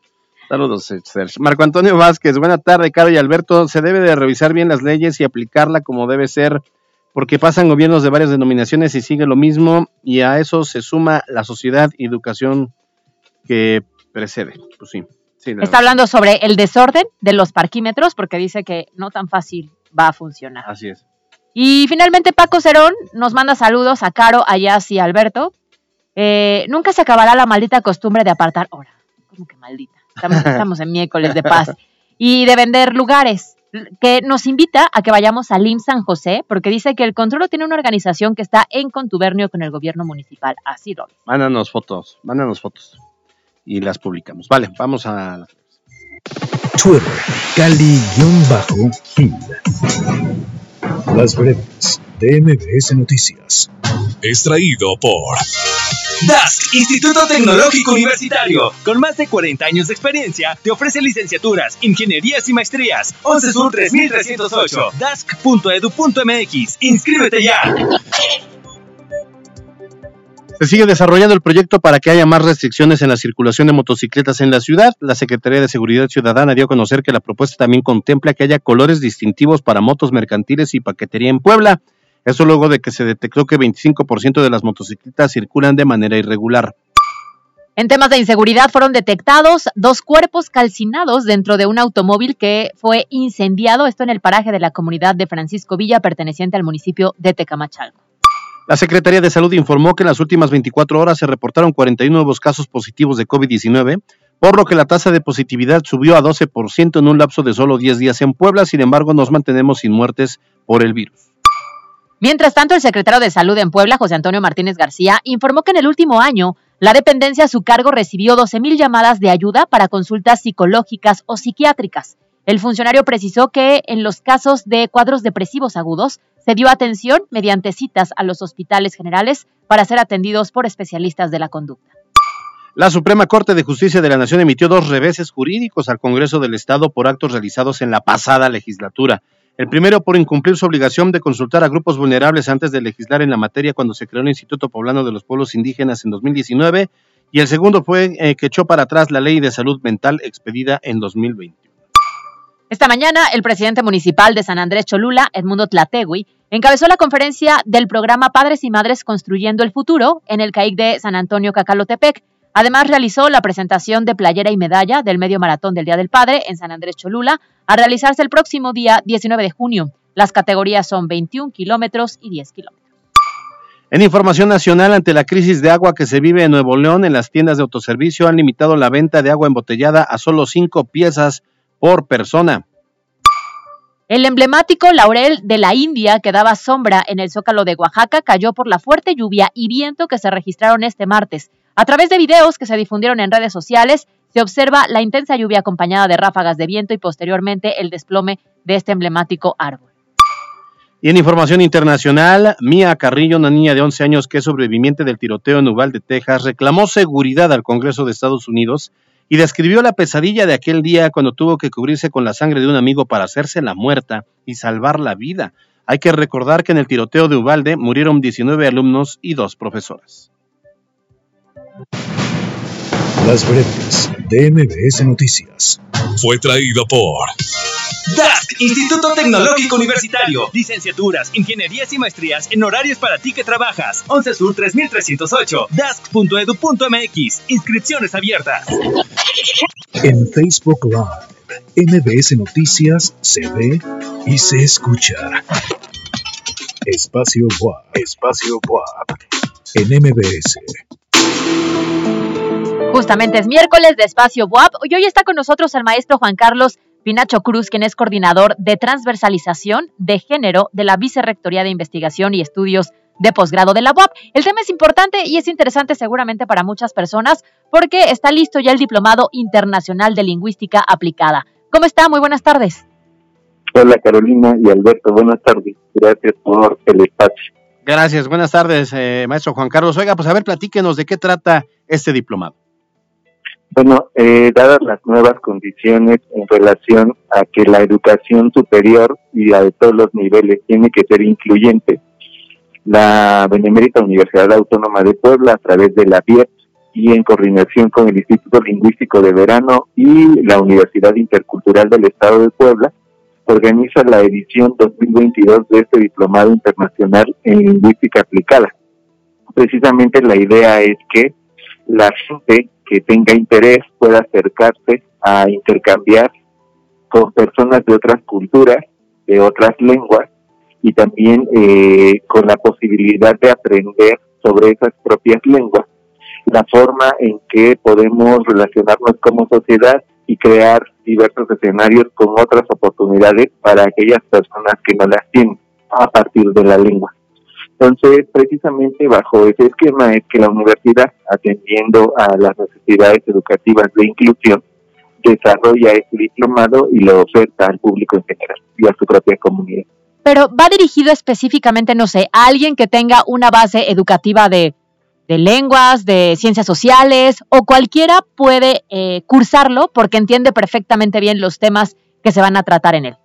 Saludos, Serge. Marco Antonio Vázquez, buena tarde, Caro y Alberto. Se debe de revisar bien las leyes y aplicarla como debe ser, porque pasan gobiernos de varias denominaciones y sigue lo mismo, y a eso se suma la sociedad y educación que precede. Pues sí. Sí, Está hablando sobre el desorden de los parquímetros porque dice que no tan fácil va a funcionar. Así es. Y finalmente Paco Cerón nos manda saludos a Caro, a Yas y a Alberto. Eh, nunca se acabará la maldita costumbre de apartar hora. ¿Cómo que maldita? Estamos, estamos en miércoles de paz. Y de vender lugares. Que nos invita a que vayamos al IMSS San José porque dice que el control tiene una organización que está en contubernio con el gobierno municipal. Así lo dice. Mándanos fotos, mándanos fotos. Y las publicamos. Vale, vamos a... Twitter, Cali-Gil. Las breves de MBS Noticias. Extraído por DASC, Instituto Tecnológico Universitario. Con más de 40 años de experiencia, te ofrece licenciaturas, ingenierías y maestrías. 11 Sur 3308. DASC.edu.mx. Inscríbete ya. Se sigue desarrollando el proyecto para que haya más restricciones en la circulación de motocicletas en la ciudad. La Secretaría de Seguridad Ciudadana dio a conocer que la propuesta también contempla que haya colores distintivos para motos mercantiles y paquetería en Puebla. Eso luego de que se detectó que 25% de las motocicletas circulan de manera irregular. En temas de inseguridad fueron detectados dos cuerpos calcinados dentro de un automóvil que fue incendiado, esto en el paraje de la comunidad de Francisco Villa, perteneciente al municipio de Tecamachalco. La Secretaría de Salud informó que en las últimas 24 horas se reportaron 41 nuevos casos positivos de COVID-19, por lo que la tasa de positividad subió a 12% en un lapso de solo 10 días en Puebla. Sin embargo, nos mantenemos sin muertes por el virus. Mientras tanto, el secretario de Salud en Puebla, José Antonio Martínez García, informó que en el último año la dependencia a su cargo recibió 12.000 llamadas de ayuda para consultas psicológicas o psiquiátricas. El funcionario precisó que en los casos de cuadros depresivos agudos se dio atención mediante citas a los hospitales generales para ser atendidos por especialistas de la conducta. La Suprema Corte de Justicia de la Nación emitió dos reveses jurídicos al Congreso del Estado por actos realizados en la pasada legislatura. El primero por incumplir su obligación de consultar a grupos vulnerables antes de legislar en la materia cuando se creó el Instituto Poblano de los Pueblos Indígenas en 2019 y el segundo fue eh, que echó para atrás la ley de salud mental expedida en 2020. Esta mañana, el presidente municipal de San Andrés Cholula, Edmundo Tlategui, encabezó la conferencia del programa Padres y Madres Construyendo el Futuro en el CAIC de San Antonio Cacalotepec. Además, realizó la presentación de playera y medalla del medio maratón del Día del Padre en San Andrés Cholula, a realizarse el próximo día 19 de junio. Las categorías son 21 kilómetros y 10 kilómetros. En información nacional, ante la crisis de agua que se vive en Nuevo León, en las tiendas de autoservicio han limitado la venta de agua embotellada a solo cinco piezas por persona. El emblemático laurel de la India que daba sombra en el zócalo de Oaxaca cayó por la fuerte lluvia y viento que se registraron este martes. A través de videos que se difundieron en redes sociales, se observa la intensa lluvia acompañada de ráfagas de viento y posteriormente el desplome de este emblemático árbol. Y en información internacional, Mia Carrillo, una niña de 11 años que es sobreviviente del tiroteo en Uvalde, Texas, reclamó seguridad al Congreso de Estados Unidos y describió la pesadilla de aquel día cuando tuvo que cubrirse con la sangre de un amigo para hacerse la muerta y salvar la vida. Hay que recordar que en el tiroteo de Uvalde murieron 19 alumnos y dos profesoras. Las breves de MBS Noticias. Fue traído por DASC, Instituto Tecnológico Universitario. Licenciaturas, ingenierías y maestrías en horarios para ti que trabajas. 11 Sur 3308. DASC.edu.mx. Inscripciones abiertas. En Facebook Live, MBS Noticias se ve y se escucha. Espacio WAP. Espacio WAP. En MBS. Justamente es miércoles de Espacio WAP y hoy está con nosotros el maestro Juan Carlos Pinacho Cruz, quien es coordinador de transversalización de género de la Vicerrectoría de Investigación y Estudios de posgrado de la UAP. El tema es importante y es interesante seguramente para muchas personas porque está listo ya el Diplomado Internacional de Lingüística Aplicada. ¿Cómo está? Muy buenas tardes. Hola Carolina y Alberto, buenas tardes. Gracias por el espacio. Gracias, buenas tardes, eh, maestro Juan Carlos. Oiga, pues a ver, platíquenos de qué trata este diplomado. Bueno, eh, dadas las nuevas condiciones en relación a que la educación superior y a de todos los niveles tiene que ser incluyente, la Benemérita Universidad Autónoma de Puebla, a través de la BIEP y en coordinación con el Instituto Lingüístico de Verano y la Universidad Intercultural del Estado de Puebla, organiza la edición 2022 de este Diplomado Internacional en Lingüística Aplicada. Precisamente la idea es que la gente que tenga interés pueda acercarse a intercambiar con personas de otras culturas, de otras lenguas y también eh, con la posibilidad de aprender sobre esas propias lenguas, la forma en que podemos relacionarnos como sociedad y crear diversos escenarios con otras oportunidades para aquellas personas que no las tienen a partir de la lengua. Entonces, precisamente bajo ese esquema es que la universidad, atendiendo a las necesidades educativas de inclusión, desarrolla este diplomado y lo oferta al público en general y a su propia comunidad. Pero va dirigido específicamente, no sé, a alguien que tenga una base educativa de, de lenguas, de ciencias sociales, o cualquiera puede eh, cursarlo porque entiende perfectamente bien los temas que se van a tratar en él.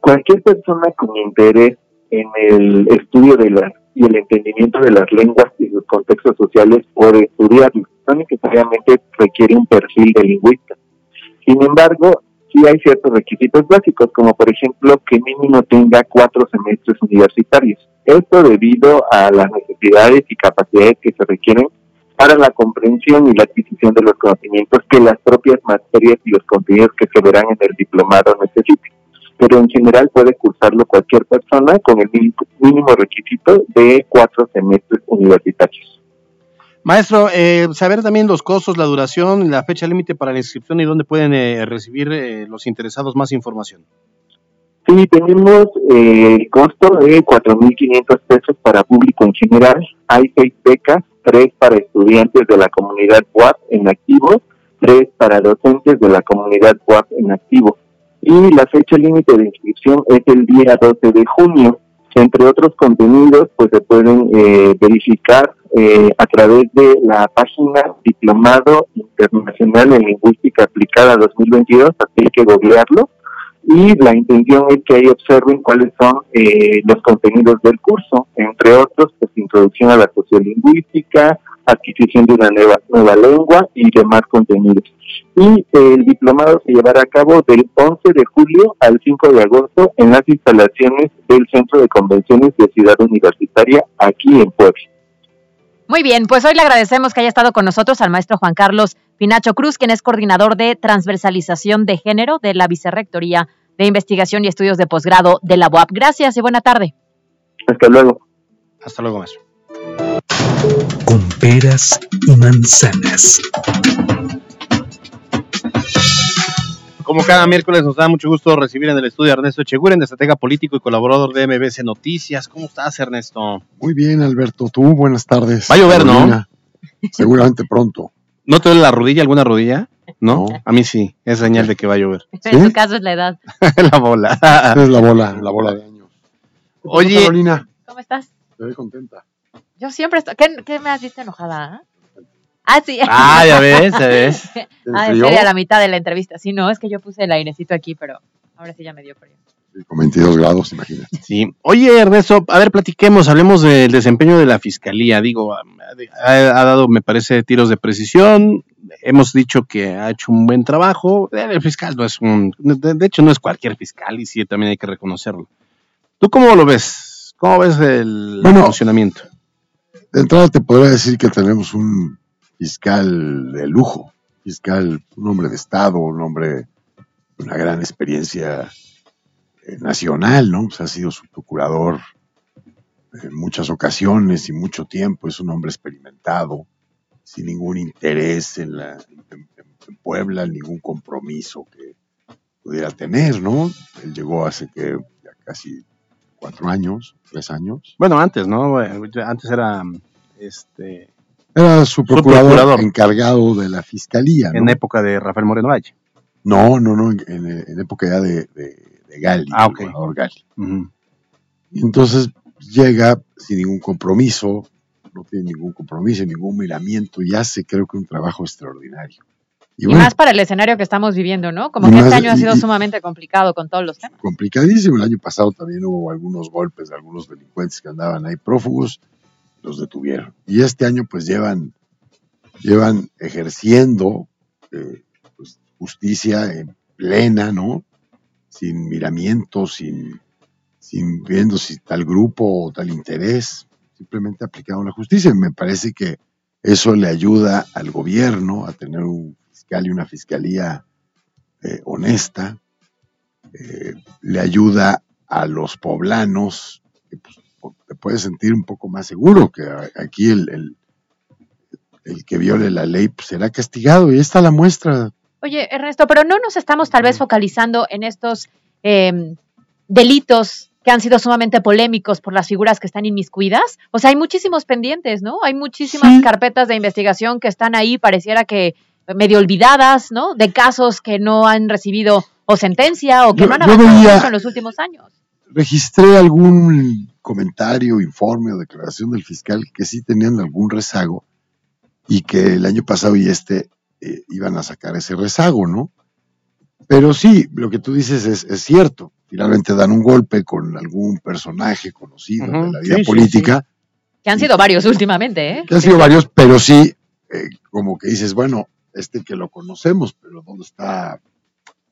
Cualquier persona con interés en el estudio de las y el entendimiento de las lenguas y sus contextos sociales puede estudiarlo. No necesariamente requiere un perfil de lingüista. Sin embargo, sí hay ciertos requisitos básicos, como por ejemplo que mínimo tenga cuatro semestres universitarios. Esto debido a las necesidades y capacidades que se requieren para la comprensión y la adquisición de los conocimientos que las propias materias y los contenidos que se verán en el diplomado necesiten pero en general puede cursarlo cualquier persona con el mínimo requisito de cuatro semestres universitarios. Maestro, eh, saber también los costos, la duración, la fecha límite para la inscripción y dónde pueden eh, recibir eh, los interesados más información. Sí, tenemos el costo de 4.500 pesos para público en general. Hay seis becas, tres para estudiantes de la comunidad WAP en activo, tres para docentes de la comunidad WAP en activo y la fecha límite de inscripción es el día 12 de junio. Entre otros contenidos, pues se pueden eh, verificar eh, a través de la página Diplomado Internacional en Lingüística Aplicada 2022, así hay que googlearlo. Y la intención es que ahí observen cuáles son eh, los contenidos del curso, entre otros, pues introducción a la sociolingüística, adquisición de una nueva, nueva lengua y demás contenidos. Y el diplomado se llevará a cabo del 11 de julio al 5 de agosto en las instalaciones del Centro de Convenciones de Ciudad Universitaria aquí en Puebla. Muy bien, pues hoy le agradecemos que haya estado con nosotros al maestro Juan Carlos Pinacho Cruz, quien es coordinador de transversalización de género de la Vicerrectoría de Investigación y Estudios de Posgrado de la UAP. Gracias y buena tarde. Hasta luego. Hasta luego, maestro. Con peras y manzanas. Como cada miércoles nos da mucho gusto recibir en el estudio a Ernesto Echeguren, estratega político y colaborador de MBC Noticias. ¿Cómo estás, Ernesto? Muy bien, Alberto. Tú, buenas tardes. Va a llover, ¿no? Seguramente pronto. ¿No te duele la rodilla, alguna rodilla? ¿No? A mí sí, es señal de que va a llover. En tu caso es la edad. la bola. es la bola, la bola de años. Oye, Carolina, ¿Cómo estás? te veo contenta. Yo siempre estoy. ¿Qué, qué me has visto enojada? ah? Ah, sí. Ah, ya ves, ya ves. Ah, en frío? serio, a la mitad de la entrevista. Sí, no, es que yo puse el airecito aquí, pero ahora sí ya me dio frío. Con 22 grados, imagínate. Sí. Oye, Ernesto, a ver, platiquemos, hablemos del desempeño de la fiscalía. Digo, ha, ha dado, me parece, tiros de precisión. Hemos dicho que ha hecho un buen trabajo. El fiscal no es un, de, de hecho, no es cualquier fiscal y sí, también hay que reconocerlo. ¿Tú cómo lo ves? ¿Cómo ves el Bueno, funcionamiento? De entrada te podría decir que tenemos un fiscal de lujo, fiscal, un hombre de Estado, un hombre de una gran experiencia eh, nacional, ¿no? Pues ha sido su procurador en muchas ocasiones y mucho tiempo, es un hombre experimentado, sin ningún interés en, la, Puebla, ningún compromiso que pudiera tener, ¿no? Él llegó hace que ya casi cuatro años, tres años. Bueno, antes, ¿no? Antes era este Era su procurador, procurador. encargado de la fiscalía, ¿no? en época de Rafael Moreno Valle. No, no, no, en, época ya de, de, de Gali, Ah, el ok. gobernador Gali. Entonces llega sin ningún compromiso, no tiene ningún compromiso, ningún miramiento y hace creo que un trabajo extraordinario. Y Y, bueno, más para el escenario que estamos viviendo, ¿no? Como que este año ha sido y- sumamente complicado con todos los temas. complicadísimo. El año pasado también hubo algunos golpes de algunos delincuentes que andaban ahí prófugos, los detuvieron. Y este año pues llevan, llevan ejerciendo eh, pues, justicia en plena, ¿no? Sin miramiento, sin, sin viendo si tal grupo o tal interés, simplemente aplicaron la justicia. Me parece que Eso le ayuda al gobierno a tener un fiscal y una fiscalía eh, honesta. Eh, le ayuda a los poblanos, que pues, te puedes sentir un poco más seguro que aquí el, el- el que viole la ley pues, será castigado. Y está la muestra. Oye, Ernesto, pero no nos estamos tal vez focalizando en estos eh, delitos que han sido sumamente polémicos por las figuras que están inmiscuidas. O sea, hay muchísimos pendientes, ¿no? Hay muchísimas carpetas de investigación que están ahí, pareciera que medio olvidadas, ¿no? De casos que no han recibido o sentencia o que Yo- no han avanzado veía- mucho en los últimos años. registré algún comentario, informe o declaración del fiscal que sí tenían algún rezago y que el año pasado y este eh, iban a sacar ese rezago, ¿no? Pero sí, lo que tú dices es, es cierto. Finalmente dan un golpe con algún personaje conocido de la vida sí, sí, política, Que han sido varios últimamente, ¿eh? que han sido varios, pero sí, eh, como que dices, bueno, este que lo conocemos, pero ¿dónde está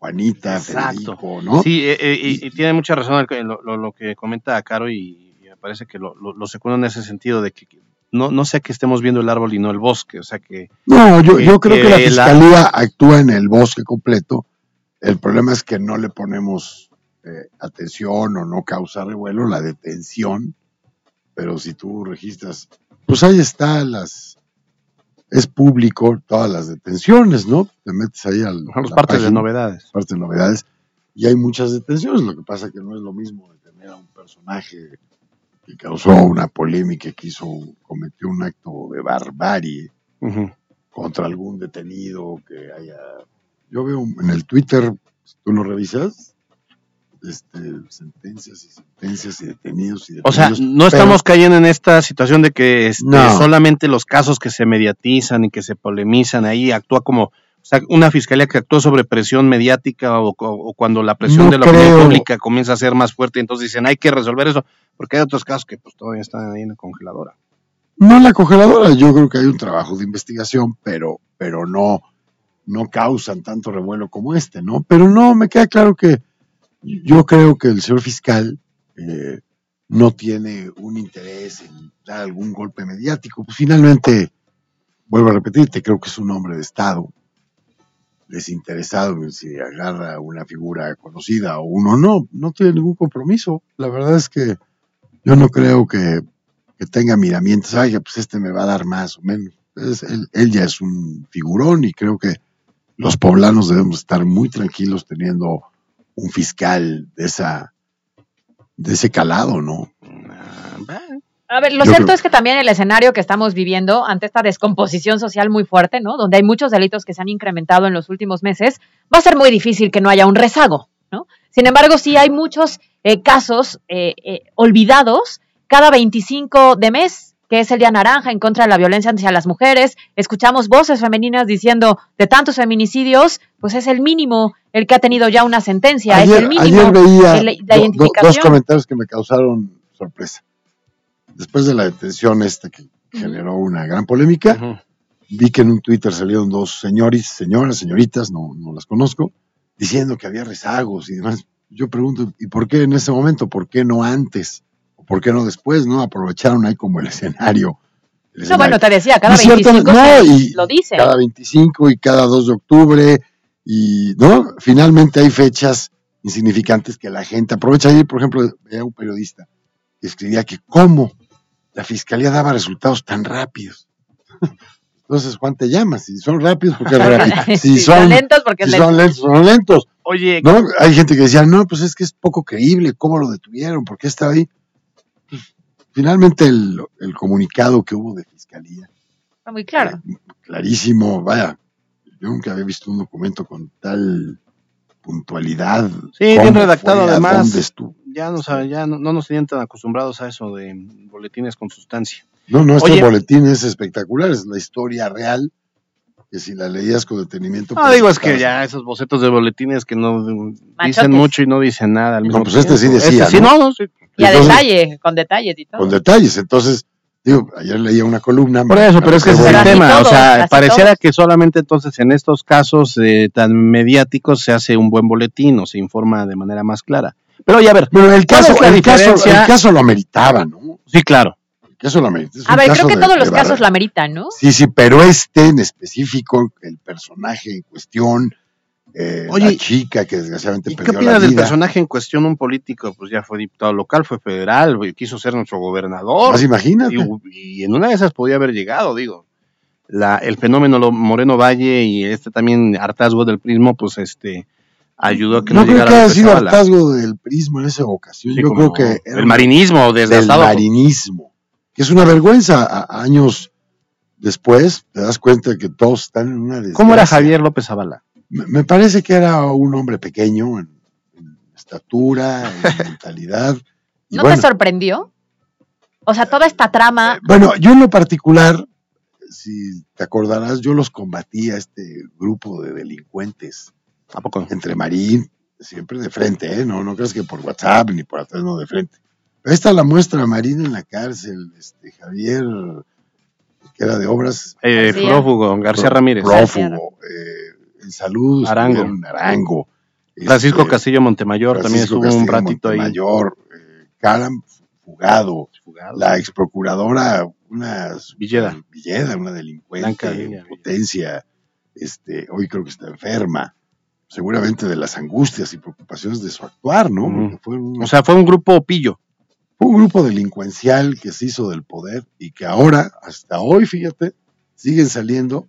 Juanita, Exacto. Federico, no? Sí, eh, eh, y, y tiene mucha razón el- lo, lo- lo que comenta Caro y, y me parece que lo, lo, secundo en ese sentido de que no, no sea que estemos viendo el árbol y no el bosque, o sea que... No, yo, que- yo creo que la que la- fiscalía actúa en el bosque completo. El problema es que no le ponemos eh, atención o no causa revuelo la detención. Pero si tú registras, pues ahí está las. Es público todas las detenciones, ¿no? Te metes ahí al. Los partes de novedades. Partes de novedades. Y hay muchas detenciones. Lo que pasa que no es lo mismo detener a un personaje que causó una polémica, que hizo, cometió un acto de barbarie contra algún detenido que haya. Yo veo en el Twitter, tú lo revisas, este, sentencias y sentencias y detenidos y detenidos. O sea, no pero- estamos cayendo en esta situación de que este, No. solamente los casos que se mediatizan y que se polemizan ahí actúa como, o sea, una fiscalía que actúa sobre presión mediática o, o- o cuando la presión No de la opinión pública comienza a ser más fuerte, entonces dicen hay que resolver eso, porque hay otros casos que pues todavía están ahí en la congeladora. No en la congeladora, yo creo que hay un trabajo de investigación, pero, pero no, no causan tanto revuelo como este, ¿no? Pero no, me queda claro que yo creo que el señor fiscal eh, no tiene un interés en dar algún golpe mediático. Pues finalmente, vuelvo a repetirte, creo que es un hombre de Estado, desinteresado en si agarra una figura conocida o uno no, no tiene ningún compromiso. La verdad es que yo no creo que, tenga miramientos, ay, pues este me va a dar más o menos. Él, él ya es un figurón y creo que los poblanos debemos estar muy tranquilos teniendo un fiscal de esa de ese calado, ¿no? A ver, lo Yo cierto creo- es que también el escenario que estamos viviendo ante esta descomposición social muy fuerte, ¿no? Donde hay muchos delitos que se han incrementado en los últimos meses, va a ser muy difícil que no haya un rezago, ¿no? Sin embargo, sí hay muchos eh, casos eh, eh, olvidados cada 25 de mes, que es el Día Naranja en contra de la violencia hacia las mujeres. Escuchamos voces femeninas diciendo de tantos feminicidios, pues es el mínimo el que ha tenido ya una sentencia, es el mínimo. ayer veía el- la do- do- dos comentarios que me causaron sorpresa. Después de la detención esta que generó una gran polémica, vi que en un Twitter salieron dos señores, señoras, señoritas, no, no las conozco, diciendo que había rezagos y demás. Yo pregunto, ¿y por qué en ese momento? ¿Por qué no antes? ¿O ¿Por qué no después? ¿No? Aprovecharon ahí como el escenario. el No, bueno, escenario. te decía, cada Y ciertamente- 25 no, y lo dice. Cada 25 y cada 2 de octubre. Y, ¿no? Finalmente hay fechas insignificantes que la gente aprovecha. Ayer, por ejemplo, veía un periodista que escribía que cómo la fiscalía daba resultados tan rápidos. Entonces, Juan, te llamas. Si son rápidos, porque es rápido. Si Sí, son lentos, porque es si lento. son lentos, son lentos. Oye, ¿no? Hay gente que decía, no, pues es que es poco creíble. ¿Cómo lo detuvieron? ¿Por qué estaba ahí? Pues, finalmente, el, el comunicado que hubo de fiscalía Está muy claro. clarísimo, vaya, yo nunca había visto un documento con tal puntualidad. Sí, bien redactado fue, además. dónde estuvo. Ya, no, sabe- ya no, no nos tenían tan acostumbrados a eso de boletines con sustancia. No, no, este Oye, boletín es espectacular, es la historia real, que si la leías con detenimiento... No, pues, digo, es que ya esos bocetos de boletines que no dicen mucho y no dicen nada al mismo pues este sí tiempo. decía, sí, ¿no? no, no, sí. Y a Entonces- detalle, con detalles y todo. Con detalles, entonces, digo, ayer leía una columna... Por eso, pero es que ese es Pero el tema. o sea, pareciera todos. que solamente entonces en estos casos eh, tan mediáticos se hace un buen boletín o se informa de manera más clara. Pero ya a ver, Bueno, el ¿cuál caso, la el caso, el caso lo ameritaba, ¿no? Sí, claro. El eso lo amerita. Es A ver, caso creo que de- todos los casos la ameritan, ¿no? Sí, sí, pero este en específico, el personaje en cuestión, eh, Oye, la chica que desgraciadamente ¿Y qué perdió la opinas del personaje en cuestión? Un político, pues ya fue diputado local, fue federal, quiso ser nuestro gobernador. Pues imagínate. Y, y en una de esas podía haber llegado, digo. La, el fenómeno lo- Moreno Valle y este también hartazgo del prismo, pues este ayudó a que no, no creo que haya sido hartazgo del prismo en esa ocasión. Sí, Yo creo que. El marinismo, desgastado. marinismo. Que es una vergüenza. A- años después te das cuenta que todos están en una desgracia. ¿Cómo era Javier López Zavala? Me, parece que era un hombre pequeño en, en estatura, en mentalidad. Y ¿No bueno, te sorprendió? O sea, toda esta trama. Bueno, yo en lo particular, si te acordarás, yo los combatía, este grupo de delincuentes. ¿A poco? Entre Marín, siempre de frente, ¿eh? No, no creas que por WhatsApp ni por atrás, no, de frente. Pero esta la muestra Marín en la cárcel, este Javier, que era de obras. Eh, García. prófugo, García Ramírez. Prófugo, eh, en salud, Arango. Arango. Francisco este, Castillo Montemayor también estuvo un ratito ahí. Montemayor, eh, Caram fugado, la ex procuradora, una Villeda. Villeda, una delincuente, Villa, en potencia, este, hoy creo que está enferma, seguramente de las angustias y preocupaciones de su actuar, ¿no? Fue un, O sea, fue un grupo pillo. fue un grupo delincuencial que se hizo del poder y que ahora, hasta hoy, fíjate, siguen saliendo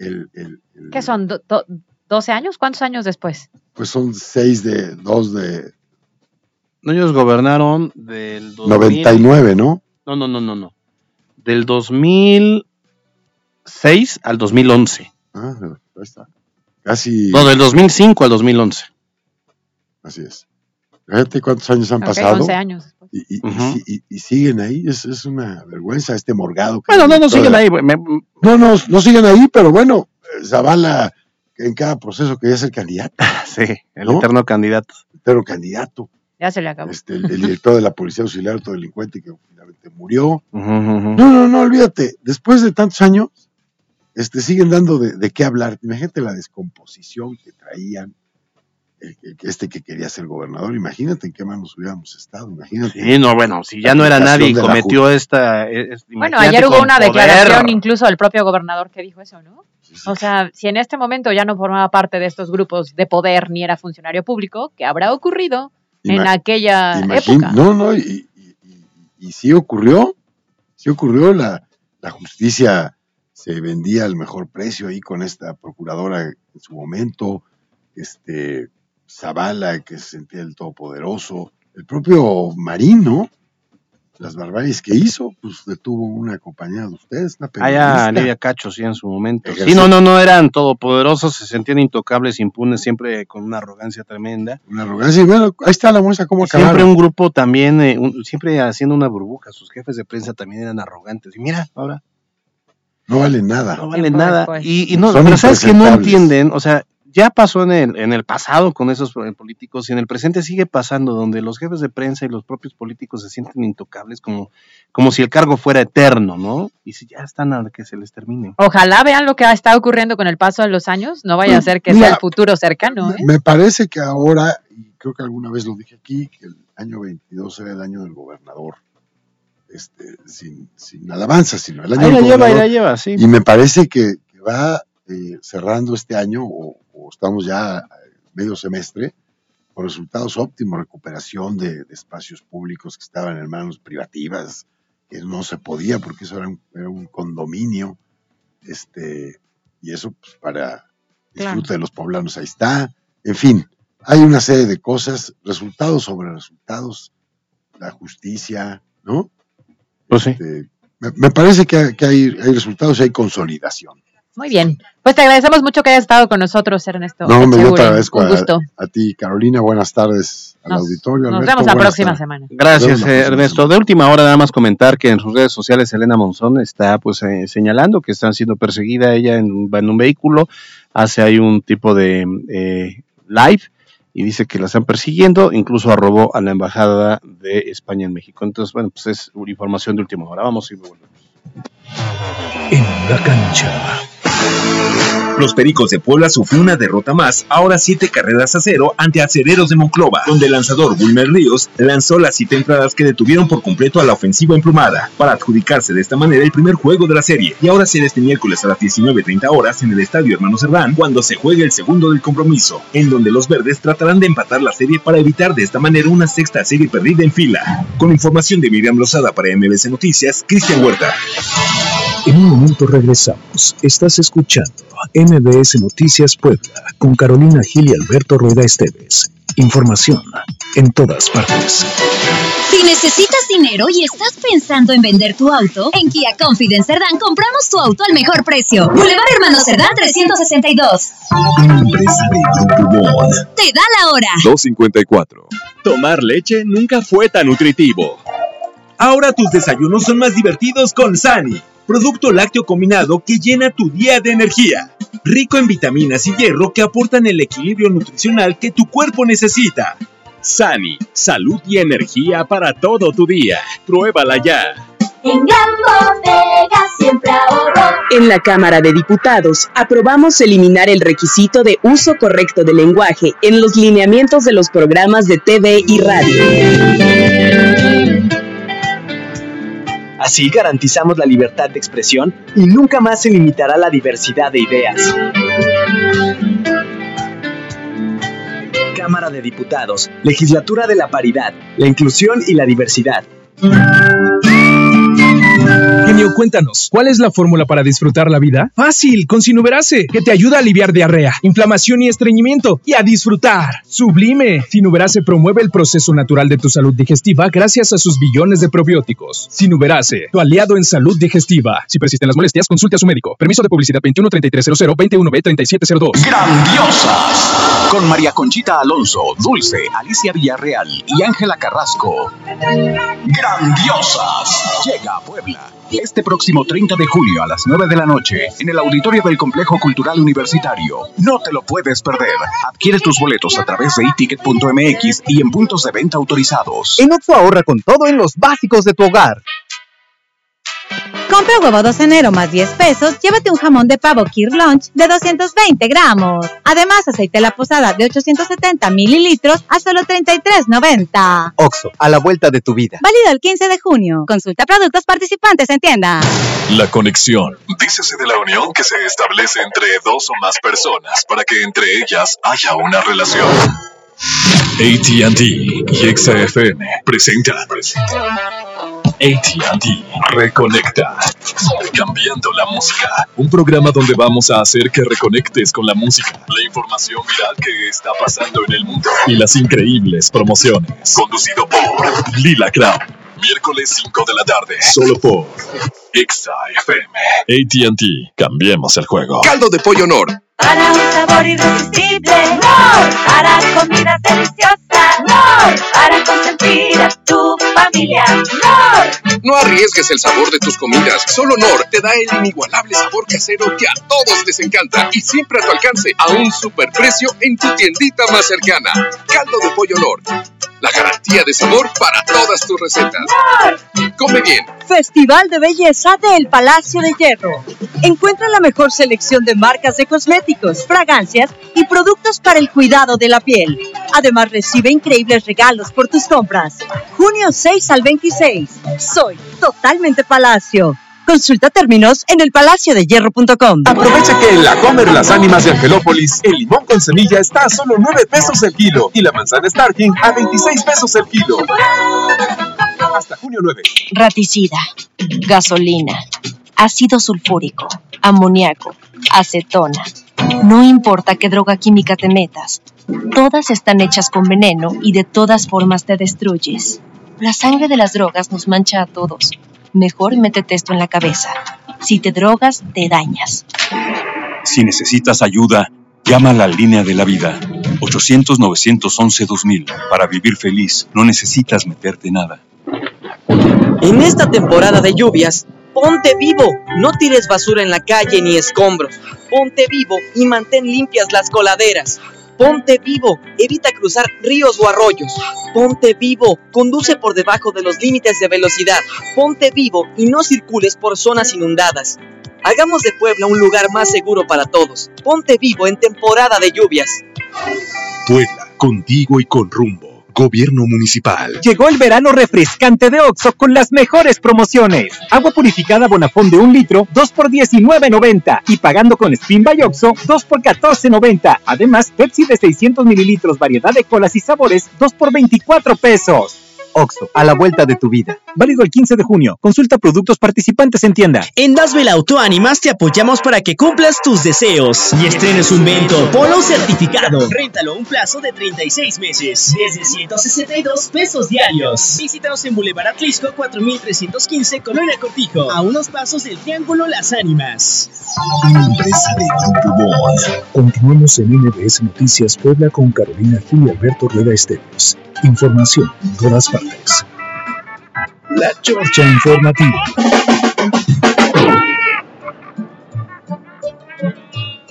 el, el- el- ¿Qué son? Do- do- ¿12 años? ¿Cuántos años después? pues son seis de, dos de No, Ellos gobernaron del 2000 99, ¿no? No, no, no, no, no. Del 2006 al 2011. Ah, ahí está. Casi. No, del 2005 al 2011. Así es. Fíjate cuántos años han pasado. 11 años. Y, siguen ahí. Es, es una vergüenza este morgado. que Bueno, no, no siguen ahí. Me- No, no, no siguen ahí, pero bueno, eh, Zavala en cada proceso quería ser candidato, sí, el ¿No? eterno candidato. pero candidato. Ya se le acabó. Este, el, el director de la Policía Auxiliar, otro delincuente que finalmente murió. No, no, no, olvídate. Después de tantos años, este, siguen dando de, de qué hablar. Imagínate la descomposición que traían. Este que quería ser gobernador, imagínate en qué manos hubiéramos estado, imagínate. Sí, no, bueno, si ya no era nadie y cometió esta. es- Bueno, ayer hubo una poder. declaración incluso del propio gobernador que dijo eso, ¿no? O sea, si en este momento ya no formaba parte de estos grupos de poder ni era funcionario público, ¿qué habrá ocurrido en aquella Imagín- época? No, no, y, y- y- y sí ocurrió, sí ocurrió, la, la justicia se vendía al mejor precio ahí con esta procuradora en su momento, este Zavala que se sentía el todopoderoso, el propio Marín, ¿no? Las barbaries que hizo, pues detuvo una compañera de ustedes, una Ah, ya, periodista. Lidia Cacho, sí, en su momento. Sí, no, no, no eran todopoderosos, se sentían intocables, impunes, siempre con una arrogancia tremenda. Una arrogancia, y bueno, ahí está la muestra cómo Siempre acabaron. un grupo también, eh, un- siempre haciendo una burbuja, sus jefes de prensa también eran arrogantes. Y mira, ahora No valen nada. no valen Tiempo nada. Y, y no, Son pero sabes que no entienden, o sea, ya pasó en el, en el pasado con esos eh, políticos y en el presente sigue pasando, donde los jefes de prensa y los propios políticos se sienten intocables como, como si el cargo fuera eterno, ¿no? Y si ya están a que se les termine. Ojalá vean lo que está ocurriendo con el paso de los años, no vaya a ser que Mira, sea el futuro cercano. ¿eh? Me, parece que ahora, y creo que alguna vez lo dije aquí, que el año 22 era el año del gobernador. Este, sin, sin alabanza, sino el año Ahí la lleva, ahí la lleva, sí. Y me parece que, que va eh, cerrando este año, o, o estamos ya eh, medio semestre, con resultados óptimos, recuperación de, de espacios públicos que estaban en manos privativas, que no se podía porque eso era un, era un condominio, este, y eso pues, para disfrute Claro. de los poblanos ahí está. En fin, hay una serie de cosas, resultados sobre resultados, la justicia, ¿no? Pues sí. Este, me, me parece que, que hay, hay resultados y hay consolidación. Muy bien. Pues te agradecemos mucho que hayas estado con nosotros, Ernesto. No, hombre, yo te agradezco Un a, gusto. a ti, Carolina. Buenas tardes al Nos- auditorio. Nos Alberto, vemos la próxima semana. Gracias, eh, Ernesto. semana. De última hora, nada más comentar que en sus redes sociales Elena Monzón está pues eh, señalando que están siendo perseguida ella en, en un vehículo, hace ahí un tipo de eh, live y dice que la están persiguiendo, incluso arrobó a la embajada de España en México. Entonces, bueno, pues es una información de última hora. Vamos y volvemos. En la cancha. Los Pericos de Puebla sufrió una derrota más, ahora siete carreras a cero ante Acereros de Monclova, donde el lanzador Wilmer Ríos lanzó las siete entradas que detuvieron por completo a la ofensiva emplumada, para adjudicarse de esta manera el primer juego de la serie. Y ahora será este miércoles a las 19.30 horas en el Estadio Hermano Cerdán, cuando se juegue el segundo del compromiso, en donde los verdes tratarán de empatar la serie para evitar de esta manera una sexta serie perdida en fila. Con información de Miriam Lozada para MBC Noticias, Cristian Huerta. En un momento regresamos. Estás escuchando MBS Noticias Puebla con Carolina Gil y Alberto Rueda Esteves. Información en todas partes. Si necesitas dinero y estás pensando en vender tu auto, en Kia Confidence Cerdán compramos tu auto al mejor precio. Boulevard Hermano Cerdán 362. Empresa de Grupo Bon. Te da la hora. 254. Tomar leche nunca fue tan nutritivo. Ahora tus desayunos son más divertidos con Sani, producto lácteo combinado que llena tu día de energía. Rico en vitaminas y hierro que aportan el equilibrio nutricional que tu cuerpo necesita. Sani, salud y energía para todo tu día. Pruébala ya. En Gran Bodega siempre ahorro. En la Cámara de Diputados aprobamos eliminar el requisito de uso correcto del lenguaje en los lineamientos de los programas de TV y radio. Así garantizamos la libertad de expresión y nunca más se limitará la diversidad de ideas. Cámara de Diputados, Legislatura de la Paridad, la Inclusión y la Diversidad. Genio, cuéntanos, ¿cuál es la fórmula para disfrutar la vida? Fácil, con Sinuberase, que te ayuda a aliviar diarrea, inflamación y estreñimiento y a disfrutar. Sublime. Sinuberase promueve el proceso natural de tu salud digestiva gracias a sus billones de probióticos. Sinuberase, tu aliado en salud digestiva. Si persisten las molestias, consulte a su médico. Permiso de publicidad 21 3300 21B 3702. Grandiosas. Con María Conchita Alonso, Dulce, Alicia Villarreal y Ángela Carrasco. Grandiosas. Llega a Puebla. Este próximo 30 de julio a las 9 de la noche en el auditorio del Complejo Cultural Universitario. No te lo puedes perder. Adquiere tus boletos a través de iticket.mx y en puntos de venta autorizados. En Oxxo ahorra con todo en los básicos de tu hogar. Compra huevo 2 enero más 10 pesos, llévate un jamón de pavo Kir Lunch de 220 gramos. Además, aceite La Posada de 870 mililitros a solo 33.90. Oxxo, a la vuelta de tu vida. Válido el 15 de junio. Consulta productos participantes en tienda. La conexión. Dícese de la unión que se establece entre dos o más personas para que entre ellas haya una relación. ATT y XFM presenta. ATT Reconecta. Cambiando la música. Un programa donde vamos a hacer que reconectes con la música, la información viral que está pasando en el mundo y las increíbles promociones. Conducido por Lila Crown. Miércoles 5 de la tarde. Solo por Exa FM. ATT. Cambiemos el juego. Caldo de pollo Nor. Para un sabor irresistible, Nor. Para comidas deliciosas, Para consentir a tu familia. No arriesgues el sabor de tus comidas. Solo Nor te da el inigualable sabor casero que a todos les encanta y siempre a tu alcance a un superprecio en tu tiendita más cercana. Caldo de pollo Nor. La garantía de sabor para todas tus recetas. Come bien. Festival de Belleza del Palacio de Hierro. Encuentra la mejor selección de marcas de cosméticos, fragancias y productos para el cuidado de la piel. Además, recibe increíbles regalos por tus compras. Junio 6 al 26. Soy totalmente Palacio. Consulta términos en elpalaciodehierro.com. Aprovecha que en la Comer Las Ánimas de Angelópolis, el limón con semilla está a solo 9 pesos el kilo y la manzana Starking a 26 pesos el kilo. Hasta junio 9. Raticida, gasolina, ácido sulfúrico, amoníaco, acetona. No importa qué droga química te metas, todas están hechas con veneno y de todas formas te destruyes. La sangre de las drogas nos mancha a todos. Mejor métete esto en la cabeza. Si te drogas, te dañas. Si necesitas ayuda, llama a la línea de la vida. 800-911-2000. Para vivir feliz, no necesitas meterte nada. En esta temporada de lluvias, ponte vivo. No tires basura en la calle ni escombros. Ponte vivo y mantén limpias las coladeras. Ponte vivo, evita cruzar ríos o arroyos. Ponte vivo, conduce por debajo de los límites de velocidad. Ponte vivo y no circules por zonas inundadas. Hagamos de Puebla un lugar más seguro para todos. Ponte vivo en temporada de lluvias. Puebla, contigo y con rumbo. Gobierno Municipal. Llegó el verano refrescante de Oxo con las mejores promociones. Agua purificada Bonafón de un litro, 2 por 19.90. Y pagando con Spin by Oxo, 2 por 14.90. Además, Pepsi de 600 mililitros, variedad de colas y sabores, 2 por 24 pesos. Oxo, a la vuelta de tu vida. Válido el 15 de junio. Consulta productos participantes en tienda. En Dasbel Auto Animas te apoyamos para que cumplas tus deseos y estrenes un Vento Polo certificado. Réntalo a un plazo de 36 meses, desde 162 pesos diarios. Visítanos en Boulevard Atlisco 4315, Colonia Cortijo, a unos pasos del Triángulo Las Ánimas. Empresa de Grupo Bon. Continuamos en NBS Noticias Puebla con Carolina Gil y Alberto Rueda Esteves. Información todas La Chorcha Informativa.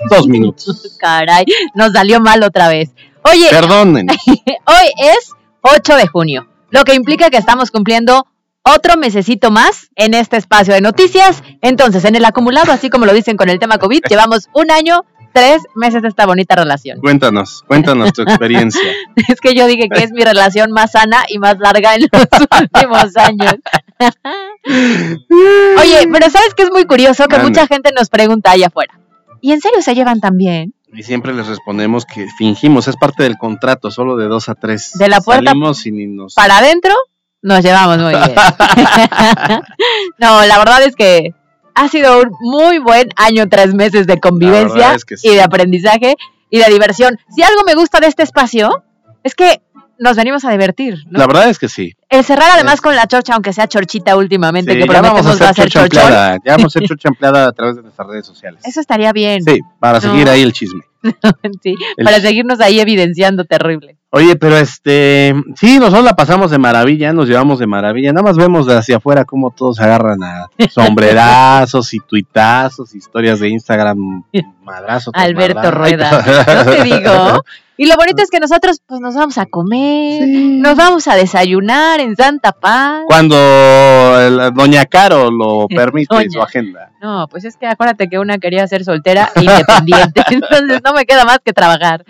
Dos minutos. Caray, nos salió mal otra vez. Oye, Perdonen. hoy es 8 de junio, lo que implica que estamos cumpliendo otro mesecito más en este espacio de noticias. Entonces, en el acumulado, así como lo dicen con el tema COVID, llevamos un año, tres meses de esta bonita relación. Cuéntanos, cuéntanos tu experiencia. Es que yo dije que es mi relación más sana y más larga en los últimos años. Oye, pero ¿sabes qué es muy curioso? Que mucha gente nos pregunta allá afuera. ¿Y en serio se llevan tan bien? Y siempre les respondemos que fingimos, es parte del contrato, solo de dos a tres. De la puerta Salimos y ni nos... Para adentro nos llevamos muy bien. no, la verdad es que ha sido un muy buen año, tres meses de convivencia verdad es que sí. y de aprendizaje y de diversión. Si algo me gusta de este espacio es que nos venimos a divertir. ¿no? La verdad es que sí. El cerrar además con la chorcha, aunque sea chorchita últimamente, Sí, que ya vamos a prometemos va a hacer ser chorcha empleada, ya vamos a hacer chorcha empleada a través de nuestras redes sociales. Eso estaría bien. Sí, para seguir ahí el chisme. Sí, El- para seguirnos ahí evidenciando terrible. Oye, pero este, sí, nosotros la pasamos de maravilla, nos llevamos de maravilla. Nada más vemos de hacia afuera cómo todos se agarran a sombrerazos y tuitazos, historias de Instagram, madrazo. Alberto madrazo. Rueda, no te digo. Y lo bonito es que nosotros pues nos vamos a comer, nos vamos a desayunar en Santa Paz. Cuando el- Doña Caro lo permite en su Doña. agenda. No, pues es que acuérdate que una quería ser soltera independiente, entonces no me queda más que trabajar.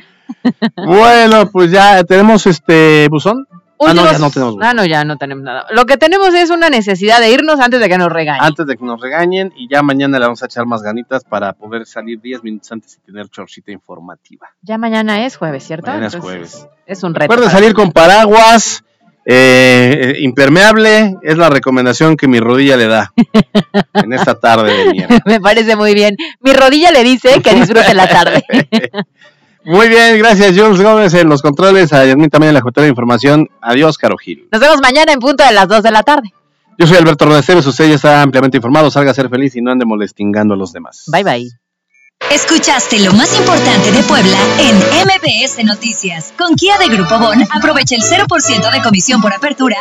Bueno, pues ya tenemos este buzón. Ah, no, ya no tenemos buzón. Ah, no, ya no tenemos nada. Lo que tenemos es una necesidad de irnos antes de que nos regañen. Antes de que nos regañen y ya mañana le vamos a echar más ganitas para poder salir 10 minutos antes y tener chorcita informativa. Ya mañana es jueves, ¿cierto? Mañana es jueves. Es un reto. Recuerden salir con paraguas, eh, eh, impermeable, es la recomendación que mi rodilla le da en esta tarde de mierda. Me parece muy bien. Mi rodilla le dice que disfrute la tarde. Muy bien, gracias Jules Gómez en los controles, a Yasmin también en la Junta de Información. Adiós, Caro Gil. Nos vemos mañana en punto de las 2 de la tarde. Yo soy Alberto Rodesteros, usted ya está ampliamente informado, salga a ser feliz y no ande molestingando a los demás. Bye bye. Escuchaste lo más importante de Puebla en MBS Noticias. Con Kia de Grupo Bon, aprovecha el 0% de comisión por apertura.